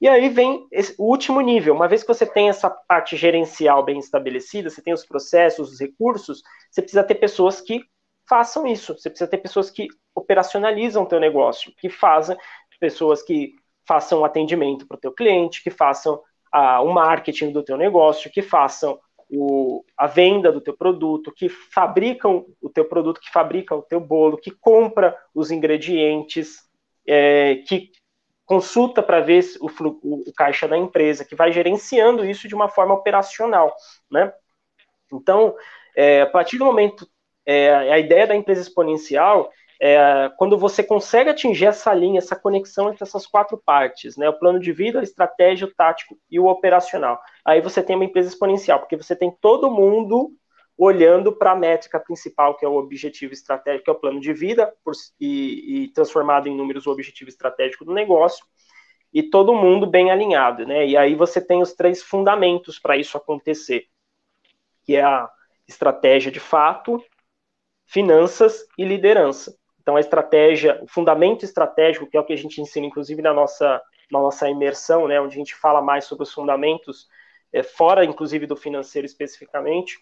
E aí vem esse, o último nível. Uma vez que você tem essa parte gerencial bem estabelecida, você tem os processos, os recursos, você precisa ter pessoas que façam isso. Você precisa ter pessoas que operacionalizam o teu negócio, que fazem, pessoas que façam atendimento para o teu cliente, que façam o marketing do teu negócio, que façam o, a venda do teu produto, que fabricam o teu produto, que fabrica o teu bolo, que compra os ingredientes, é, que consulta para ver o, o, caixa da empresa, que vai gerenciando isso de uma forma operacional, né? Então, é, a partir do momento, é, a ideia da empresa exponencial é quando você consegue atingir essa linha, essa conexão entre essas quatro partes, né? O plano de vida, a estratégia, o tático e o operacional. Aí você tem uma empresa exponencial, porque você tem todo mundo olhando para a métrica principal, que é o objetivo estratégico, que é o plano de vida, por, e, e, transformado em números o objetivo estratégico do negócio, e todo mundo bem alinhado, né? E aí você tem os três fundamentos para isso acontecer, que é a estratégia de fato, finanças e liderança. Então a estratégia, o fundamento estratégico, que é o que a gente ensina, inclusive na nossa, na nossa imersão, né, onde a gente fala mais sobre os fundamentos, é, fora inclusive do financeiro especificamente,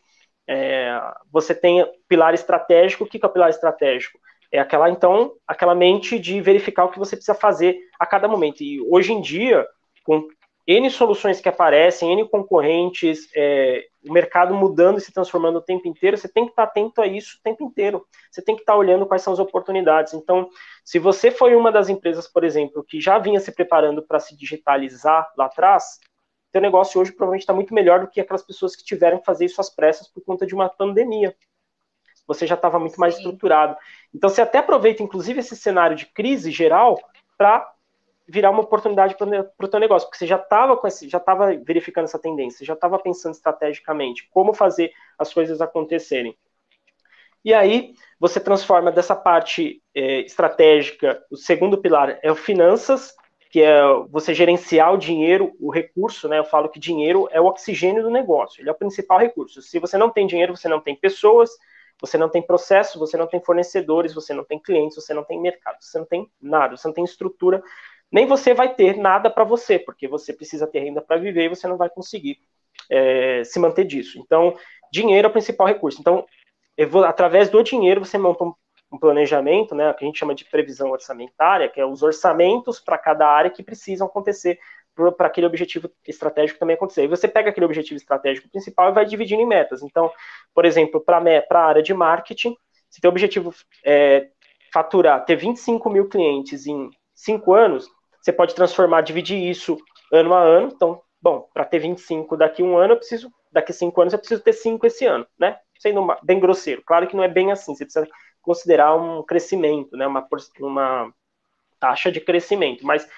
é, você tem pilar estratégico. O que é o pilar estratégico? É aquela, então, aquela mente de verificar o que você precisa fazer a cada momento. E hoje em dia, com N soluções que aparecem, N concorrentes, é, o mercado mudando e se transformando o tempo inteiro, você tem que estar atento a isso o tempo inteiro. Você tem que estar olhando quais são as oportunidades. Então, se você foi uma das empresas, por exemplo, que já vinha se preparando para se digitalizar lá atrás, teu negócio hoje provavelmente está muito melhor do que aquelas pessoas que tiveram que fazer isso às pressas por conta de uma pandemia. Você já estava muito mais Sim. estruturado. Então você até aproveita, inclusive, esse cenário de crise geral para virar uma oportunidade para o teu negócio, porque você já estava com esse, já estava verificando essa tendência, já estava pensando estrategicamente como fazer as coisas acontecerem. E aí você transforma dessa parte é, estratégica, o segundo pilar é o finanças, que é você gerenciar o dinheiro, o recurso, né? Eu falo que dinheiro é o oxigênio do negócio, ele é o principal recurso. Se você não tem dinheiro, você não tem pessoas, você não tem processo, você não tem fornecedores, você não tem clientes, você não tem mercado, você não tem nada, você não tem estrutura, nem você vai ter nada para você, porque você precisa ter renda para viver e você não vai conseguir é, se manter disso. Então, dinheiro é o principal recurso. Então, vou, através do dinheiro, você monta um um planejamento, né, que a gente chama de previsão orçamentária, que é os orçamentos para cada área que precisam acontecer para aquele objetivo estratégico também acontecer. E você pega aquele objetivo estratégico principal e vai dividindo em metas. Então, por exemplo, para a área de marketing, se o objetivo é, faturar, ter 25 mil clientes em cinco anos, você pode transformar, dividir isso ano a ano. Então, bom, para ter 25 daqui um ano, eu preciso, daqui cinco anos, eu preciso ter cinco esse ano, né? Sendo bem grosseiro. Claro que não é bem assim, você precisa considerar um crescimento, né, uma, uma taxa de crescimento, mas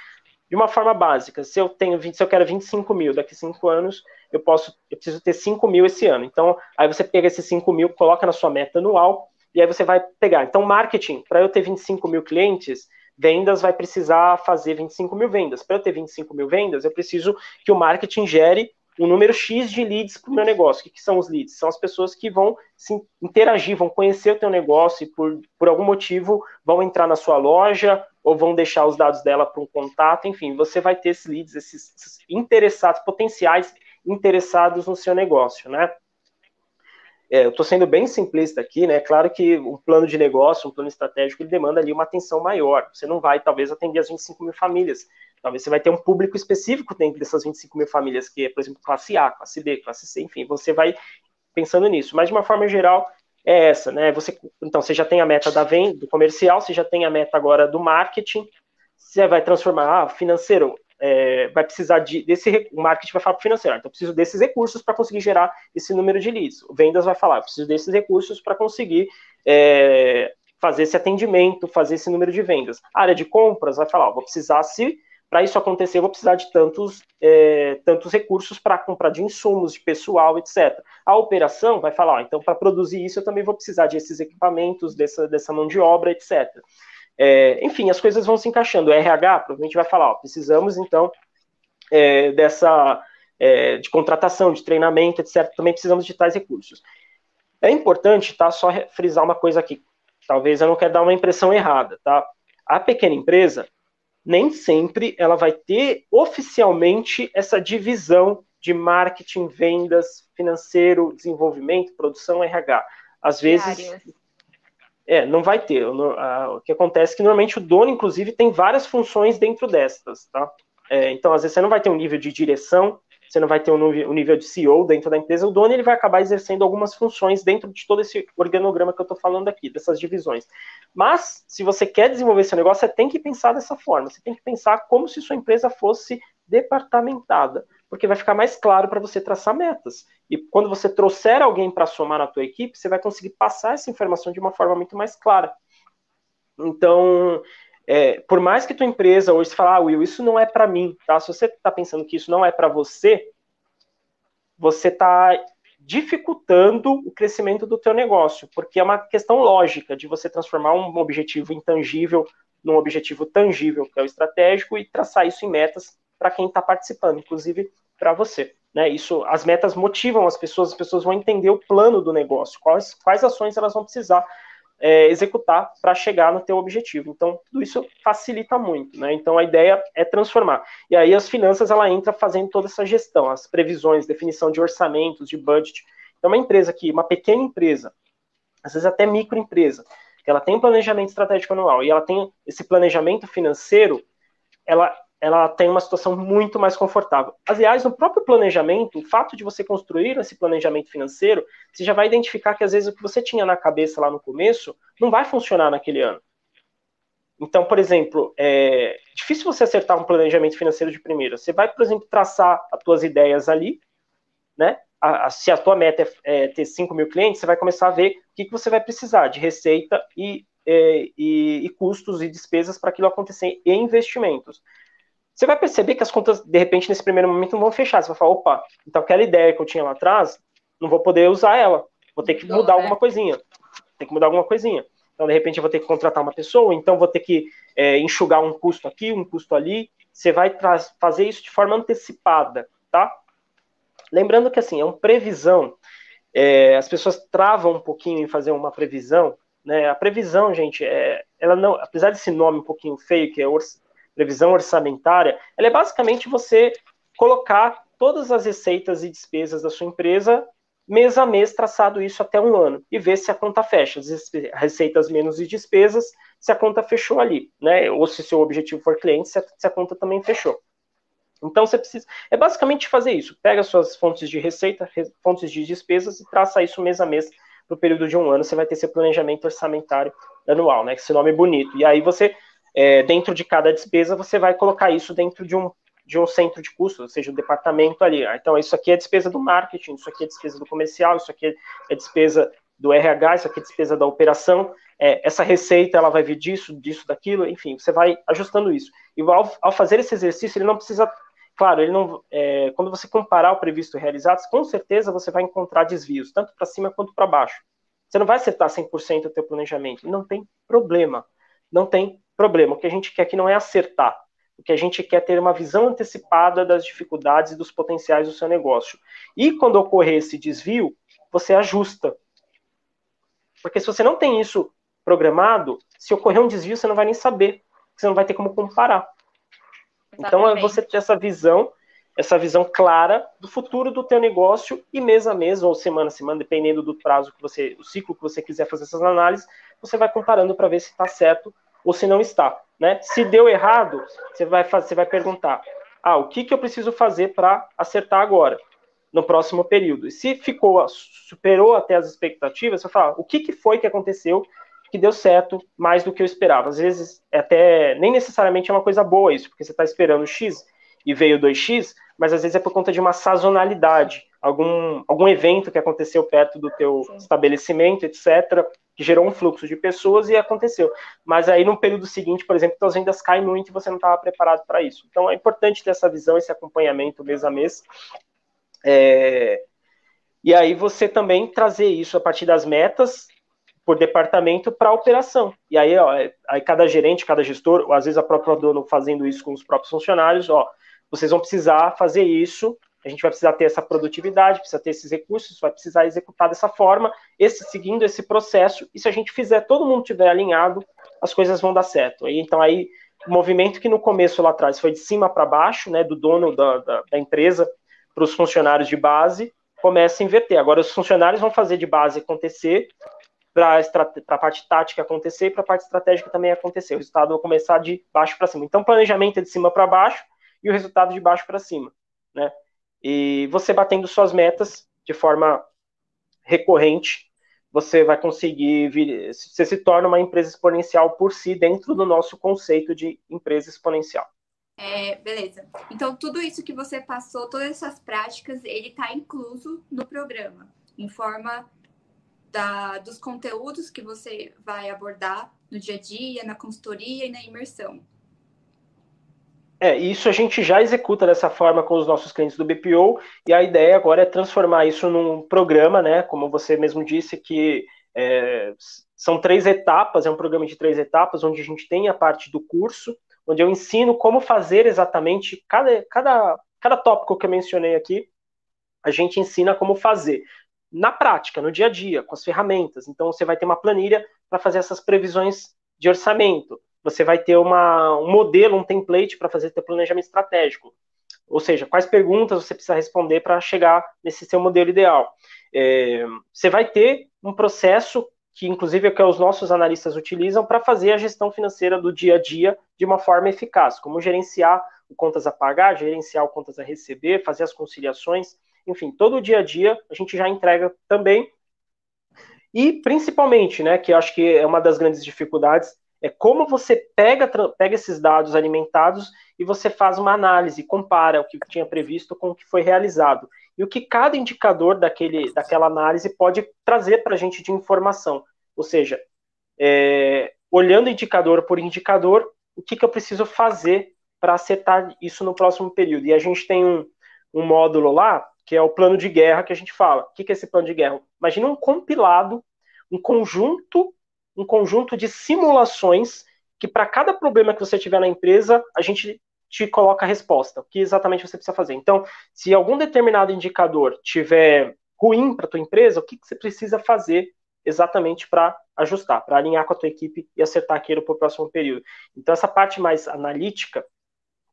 de uma forma básica, se eu tenho 20, se eu quero 25 mil daqui a 5 anos, eu posso, eu preciso ter 5 mil esse ano. Então, aí você pega esses 5 mil, coloca na sua meta anual, e aí você vai pegar. Então, marketing, para eu ter 25 mil clientes, vendas vai precisar fazer 25 mil vendas. Para eu ter 25 mil vendas, eu preciso que o marketing gere um número X de leads para o meu negócio. O que, são os leads? São as pessoas que vão se interagir, vão conhecer o teu negócio e por, por algum motivo vão entrar na sua loja ou vão deixar os dados dela para um contato, enfim, você vai ter esses leads, esses, esses interessados, potenciais interessados no seu negócio, né? É, eu estou sendo bem simplista aqui, né? Claro que um plano de negócio, um plano estratégico, ele demanda ali uma atenção maior. Você não vai, talvez, atender as 25 mil famílias, Talvez você vai ter um público específico dentro dessas 25 mil famílias, que é, por exemplo, classe A, classe B, classe C, enfim, você vai pensando nisso. Mas de uma forma geral, é essa, né? Você, então, você já tem a meta da venda, do comercial, você já tem a meta agora do marketing, você vai transformar, ah, financeiro, é, vai precisar de, desse, o marketing vai falar para o financeiro, então eu preciso desses recursos para conseguir gerar esse número de leads. Vendas vai falar, eu preciso desses recursos para conseguir é, fazer esse atendimento, fazer esse número de vendas. A área de compras vai falar, vou precisar, se para isso acontecer, eu vou precisar de tantos, é, tantos recursos para comprar de insumos, de pessoal, etc. A operação vai falar, então, para produzir isso, eu também vou precisar desses equipamentos, dessa, dessa mão de obra, etc. É, enfim, as coisas vão se encaixando. O RH provavelmente vai falar, ó, precisamos, então, é, dessa é, de contratação, de treinamento, etc. Também precisamos de tais recursos. É importante, tá? Só frisar uma coisa aqui. Talvez eu não quero dar uma impressão errada, tá? A pequena empresa, nem sempre ela vai ter oficialmente essa divisão de marketing, vendas, financeiro, desenvolvimento, produção, RH. Às vezes. É, não vai ter. O que acontece é que normalmente o dono, inclusive, tem várias funções dentro destas, tá? É, então, às vezes, você não vai ter um nível de direção, você não vai ter um nível de CEO dentro da empresa, o dono ele vai acabar exercendo algumas funções dentro de todo esse organograma que eu estou falando aqui, dessas divisões. Mas, se você quer desenvolver seu negócio, você tem que pensar dessa forma, você tem que pensar como se sua empresa fosse departamentada, porque vai ficar mais claro para você traçar metas. E quando você trouxer alguém para somar na tua equipe, você vai conseguir passar essa informação de uma forma muito mais clara. Então, é, por mais que tua empresa hoje fale, ah, Will, isso não é para mim, tá? Se você está pensando que isso não é para você, você está dificultando o crescimento do teu negócio, porque é uma questão lógica de você transformar um objetivo intangível num objetivo tangível, que é o estratégico, e traçar isso em metas para quem está participando, inclusive para você. Né? Isso, as metas motivam as pessoas, as pessoas vão entender o plano do negócio, quais, quais ações elas vão precisar é, executar para chegar no teu objetivo. Então, tudo isso facilita muito, né? Então, a ideia é transformar. E aí, as finanças, ela entra fazendo toda essa gestão, as previsões, definição de orçamentos, de budget. Então, uma empresa que, uma pequena empresa, às vezes até microempresa, que ela tem um planejamento estratégico anual e ela tem esse planejamento financeiro, ela ela tem uma situação muito mais confortável. Aliás, no próprio planejamento, o fato de você construir esse planejamento financeiro, você já vai identificar que às vezes o que você tinha na cabeça lá no começo não vai funcionar naquele ano. Então, por exemplo, é difícil você acertar um planejamento financeiro de primeira. Você vai, por exemplo, traçar as suas ideias ali, né? A, a, se a tua meta é, é, ter 5 mil clientes, você vai começar a ver o que, que você vai precisar de receita e, é, e, e custos e despesas para aquilo acontecer e investimentos você vai perceber que as contas, de repente, nesse primeiro momento, não vão fechar. Você vai falar, opa, então aquela ideia que eu tinha lá atrás, não vou poder usar ela. Vou ter que mudar né? alguma coisinha. Tem que mudar alguma coisinha. Então, de repente, eu vou ter que contratar uma pessoa, então vou ter que é, enxugar um custo aqui, um custo ali. Você vai fazer isso de forma antecipada, tá? Lembrando que, assim, é uma previsão. É, as pessoas travam um pouquinho em fazer uma previsão, né? A previsão, gente, é, ela não, apesar desse nome um pouquinho feio, que é previsão orçamentária, ela é basicamente você colocar todas as receitas e despesas da sua empresa mês a mês, traçado isso até um ano, e ver se a conta fecha, as receitas menos e despesas, se a conta fechou ali, né? Ou se seu objetivo for cliente, se a, se a conta também fechou. Então você precisa. É basicamente fazer isso. Pega suas fontes de receita, fontes de despesas e traça isso mês a mês no período de um ano. Você vai ter seu planejamento orçamentário anual, né? Esse nome é bonito. E aí você é, dentro de cada despesa, você vai colocar isso dentro de um, de um centro de custos, ou seja, o um departamento ali. Ah, então, isso aqui é despesa do marketing, isso aqui é despesa do comercial, isso aqui é despesa do RH, isso aqui é despesa da operação. É, essa receita, ela vai vir disso, disso, daquilo, enfim, você vai ajustando isso. E ao, ao fazer esse exercício, ele não precisa claro, ele não, é, quando você comparar o previsto e realizado, com certeza você vai encontrar desvios, tanto para cima quanto para baixo. Você não vai acertar 100% o teu planejamento, não tem problema, não tem problema. O que a gente quer aqui não é acertar. O que a gente quer é ter uma visão antecipada das dificuldades e dos potenciais do seu negócio. E quando ocorrer esse desvio, você ajusta. Porque se você não tem isso programado, se ocorrer um desvio, você não vai nem saber. Você não vai ter como comparar. Então, é Exatamente. Então, você ter essa visão, essa visão clara do futuro do teu negócio e mês a mês, ou semana a semana, dependendo do prazo que você, o ciclo que você quiser fazer essas análises, você vai comparando para ver se está certo ou se não está. Né? Se deu errado, você vai, fazer, você vai perguntar: ah, o que, que eu preciso fazer para acertar agora? no próximo período. E se ficou, superou até as expectativas, você fala, o que, que foi que aconteceu que deu certo mais do que eu esperava? Às vezes, é até nem necessariamente é uma coisa boa isso, porque você está esperando X e veio 2X, mas às vezes é por conta de uma sazonalidade, algum, algum evento que aconteceu perto do teu Sim. estabelecimento, etc., que gerou um fluxo de pessoas e aconteceu. Mas aí no período seguinte, por exemplo, as vendas caem muito e você não estava preparado para isso. Então é importante ter essa visão, esse acompanhamento mês a mês. É... E aí você também trazer isso a partir das metas por departamento para a operação. E aí, ó, é, aí cada gerente, cada gestor, ou às vezes a própria dono fazendo isso com os próprios funcionários, ó, vocês vão precisar fazer isso a gente vai precisar ter essa produtividade, precisa ter esses recursos, vai precisar executar dessa forma, esse seguindo esse processo, e se a gente fizer, todo mundo tiver alinhado, as coisas vão dar certo. Então aí, o movimento que no começo lá atrás foi de cima para baixo, né, do dono da, da, da empresa para os funcionários de base, começa a inverter. Agora os funcionários vão fazer de base acontecer, para a parte tática acontecer e para a parte estratégica também acontecer. O resultado vai começar de baixo para cima. Então, planejamento é de cima para baixo e o resultado de baixo para cima. Né? E você batendo suas metas de forma recorrente, você vai conseguir vir, você se torna uma empresa exponencial por si dentro do nosso conceito de empresa exponencial. É, beleza. Então, tudo isso que você passou, todas essas práticas, ele está incluso no programa, em forma da, dos conteúdos que você vai abordar no dia a dia, na consultoria e na imersão. É, isso a gente já executa dessa forma com os nossos clientes do BPO, e a ideia agora é transformar isso num programa, né? Como você mesmo disse, que é, são três etapas, é um programa de três etapas, onde a gente tem a parte do curso, onde eu ensino como fazer exatamente cada, cada, cada tópico que eu mencionei aqui, a gente ensina como fazer. Na prática, no dia a dia, com as ferramentas. Então, você vai ter uma planilha para fazer essas previsões de orçamento você vai ter uma, um modelo, um template para fazer seu planejamento estratégico. Ou seja, quais perguntas você precisa responder para chegar nesse seu modelo ideal. É, você vai ter um processo que, inclusive, é que os nossos analistas utilizam para fazer a gestão financeira do dia a dia de uma forma eficaz, como gerenciar o contas a pagar, gerenciar o contas a receber, fazer as conciliações, enfim, todo o dia a dia a gente já entrega também. E principalmente, né, que eu acho que é uma das grandes dificuldades, é como você pega, pega esses dados alimentados e você faz uma análise, compara o que tinha previsto com o que foi realizado. E o que cada indicador daquele, daquela análise pode trazer para a gente de informação. Ou seja, é, olhando indicador por indicador, o que, que eu preciso fazer para acertar isso no próximo período. E a gente tem um, um módulo lá, que é o plano de guerra que a gente fala. O que, que é esse plano de guerra? Imagina um compilado, um conjunto um conjunto de simulações que para cada problema que você tiver na empresa, a gente te coloca a resposta, o que exatamente você precisa fazer. Então, se algum determinado indicador tiver ruim para tua empresa, o que, que você precisa fazer exatamente para ajustar, para alinhar com a tua equipe e acertar aquilo para o próximo período. Então, essa parte mais analítica,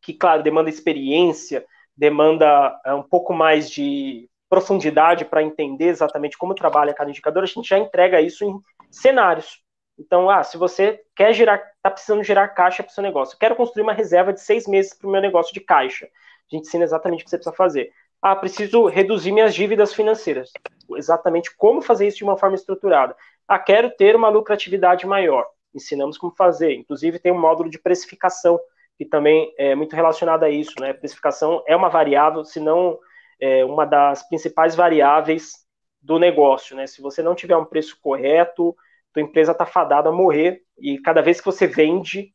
que, claro, demanda experiência, demanda é, um pouco mais de profundidade para entender exatamente como trabalha cada indicador, a gente já entrega isso em cenários. Então, ah, se você quer gerar, está precisando gerar caixa para o seu negócio, quero construir uma reserva de seis meses para o meu negócio de caixa. A gente ensina exatamente o que você precisa fazer. Ah, preciso reduzir minhas dívidas financeiras. Exatamente como fazer isso de uma forma estruturada. Ah, quero ter uma lucratividade maior. Ensinamos como fazer. Inclusive, tem um módulo de precificação, que também é muito relacionado a isso. Né? Precificação é uma variável, se não é uma das principais variáveis do negócio. Né? Se você não tiver um preço correto, tua empresa está fadada a morrer e cada vez que você vende,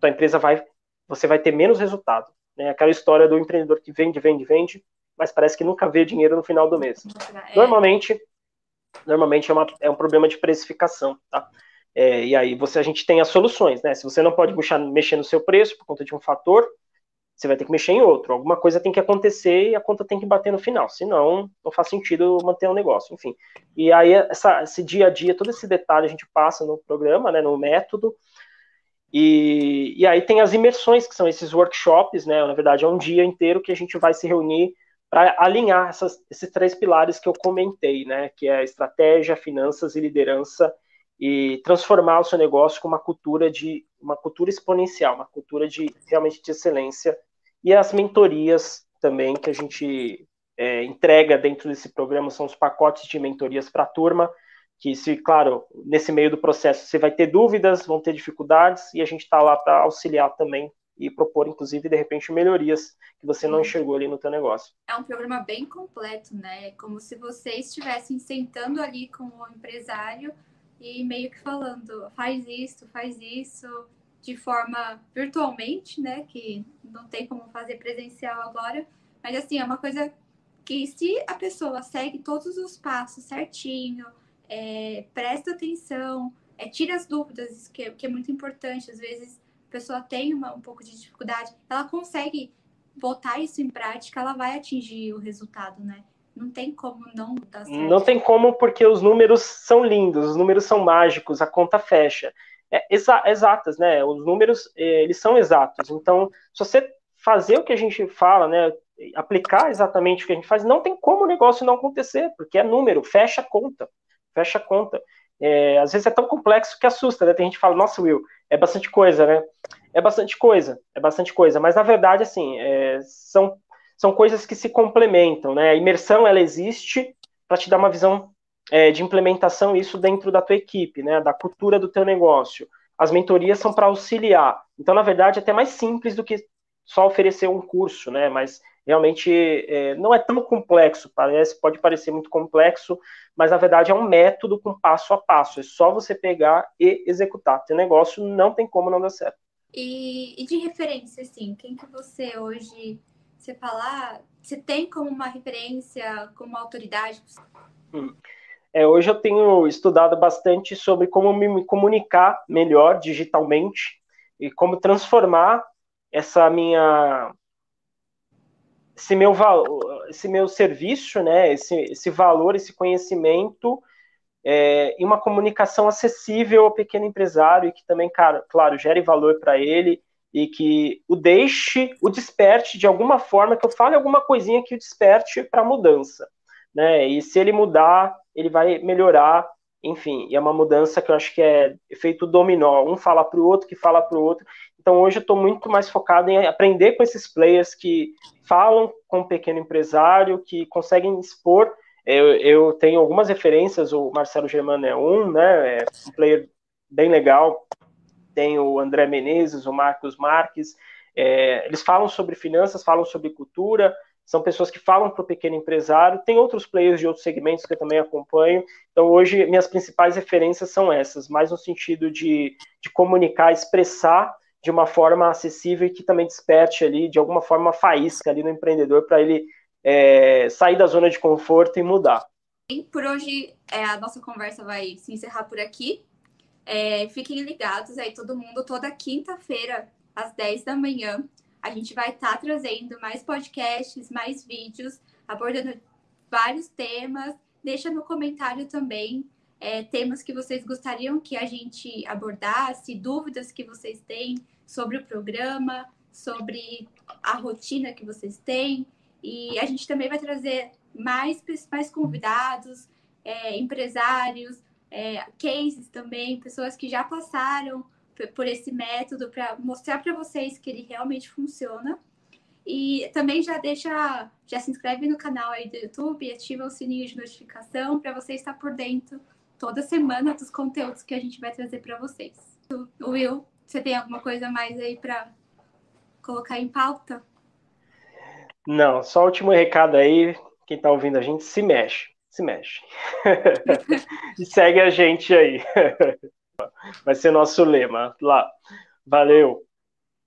tua empresa vai, você vai ter menos resultado. Né? Aquela história do empreendedor que vende, vende, vende, mas parece que nunca vê dinheiro no final do mês. É. Normalmente, normalmente é, uma, é um problema de precificação, tá? É, e aí você a gente tem as soluções, né? Se você não pode mexer, mexer no seu preço por conta de um fator, você vai ter que mexer em outro. Alguma coisa tem que acontecer e a conta tem que bater no final. Senão, não faz sentido manter o um negócio. Enfim. E aí, essa, esse dia a dia, todo esse detalhe a gente passa no programa, né, no método. E, e aí tem as imersões, que são esses workshops, né? Na verdade, é um dia inteiro que a gente vai se reunir para alinhar essas, esses três pilares que eu comentei, né? Que é estratégia, finanças e liderança e transformar o seu negócio com uma cultura de uma cultura exponencial, uma cultura de realmente de excelência e as mentorias também que a gente é, entrega dentro desse programa são os pacotes de mentorias para a turma, que se, claro, nesse meio do processo você vai ter dúvidas, vão ter dificuldades, e a gente está lá para auxiliar também e propor, inclusive, de repente, melhorias que você não enxergou ali no teu negócio. É um programa bem completo, né? Como se vocês estivessem sentando ali com o empresário e meio que falando, faz isso, faz isso, de forma virtualmente, né? Que não tem como fazer presencial agora. Mas assim, é uma coisa que se a pessoa segue todos os passos certinho, é, presta atenção, é, tira as dúvidas, que, que é muito importante. Às vezes a pessoa tem uma, um pouco de dificuldade, ela consegue botar isso em prática, ela vai atingir o resultado, né? Não tem como não dar certo. Não tem como, porque os números são lindos, os números são mágicos, a conta fecha. É, exa exatas, né? Os números, é, eles são exatos. Então, se você fazer o que a gente fala, né? Aplicar exatamente o que a gente faz, não tem como o negócio não acontecer, porque é número, fecha a conta. Fecha a conta. É, às vezes é tão complexo que assusta, né? Tem gente que fala, nossa, Will, é bastante coisa, né? É bastante coisa, é bastante coisa. Mas na verdade, assim, é, são, são coisas que se complementam, né? A imersão, ela existe para te dar uma visão é, de implementação isso dentro da tua equipe, né? Da cultura do teu negócio. As mentorias são para auxiliar. Então, na verdade, é até mais simples do que só oferecer um curso, né? Mas realmente é, não é tão complexo, parece, pode parecer muito complexo, mas na verdade é um método com passo a passo. É só você pegar e executar. Teu negócio não tem como não dar certo. E, e de referência, assim, quem que você hoje você falar, você tem como uma referência, como uma autoridade? Hum. É, hoje eu tenho estudado bastante sobre como me comunicar melhor digitalmente e como transformar essa minha esse meu esse meu serviço, né, esse, esse valor, esse conhecimento é, em uma comunicação acessível ao pequeno empresário e que também, cara, claro, gere valor para ele e que o deixe, o desperte de alguma forma, que eu fale alguma coisinha que o desperte para mudança, né? E se ele mudar, ele vai melhorar, enfim, e é uma mudança que eu acho que é efeito dominó, um fala para o outro, que fala para o outro. Então hoje eu estou muito mais focado em aprender com esses players que falam com o pequeno empresário, que conseguem expor. Eu, eu tenho algumas referências, o Marcelo Germano é um, né? É um player bem legal. Tem o André Menezes, o Marcos Marques. É, eles falam sobre finanças, falam sobre cultura, são pessoas que falam para o pequeno empresário. Tem outros players de outros segmentos que eu também acompanho. Então, hoje, minhas principais referências são essas, mais no sentido de, de comunicar, expressar de uma forma acessível e que também desperte ali, de alguma forma, faísca ali no empreendedor para ele é, sair da zona de conforto e mudar. Por hoje, é, a nossa conversa vai se encerrar por aqui. É, fiquem ligados aí, todo mundo, toda quinta-feira, às 10 da manhã, a gente vai estar tá trazendo mais podcasts, mais vídeos, abordando vários temas. Deixa no comentário também é, temas que vocês gostariam que a gente abordasse, dúvidas que vocês têm sobre o programa, sobre a rotina que vocês têm. E a gente também vai trazer mais, mais convidados, é, empresários, é, cases também, pessoas que já passaram por esse método para mostrar para vocês que ele realmente funciona. E também já deixa, já se inscreve no canal aí do YouTube, ativa o sininho de notificação para você estar por dentro toda semana dos conteúdos que a gente vai trazer para vocês. Will, você tem alguma coisa mais aí para colocar em pauta? Não, só último recado aí, quem está ouvindo a gente, se mexe, se mexe. e segue a gente aí. Vai ser nosso lema lá. Valeu.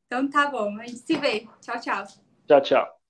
Então tá bom, a gente se vê. Tchau, tchau. Tchau, tchau.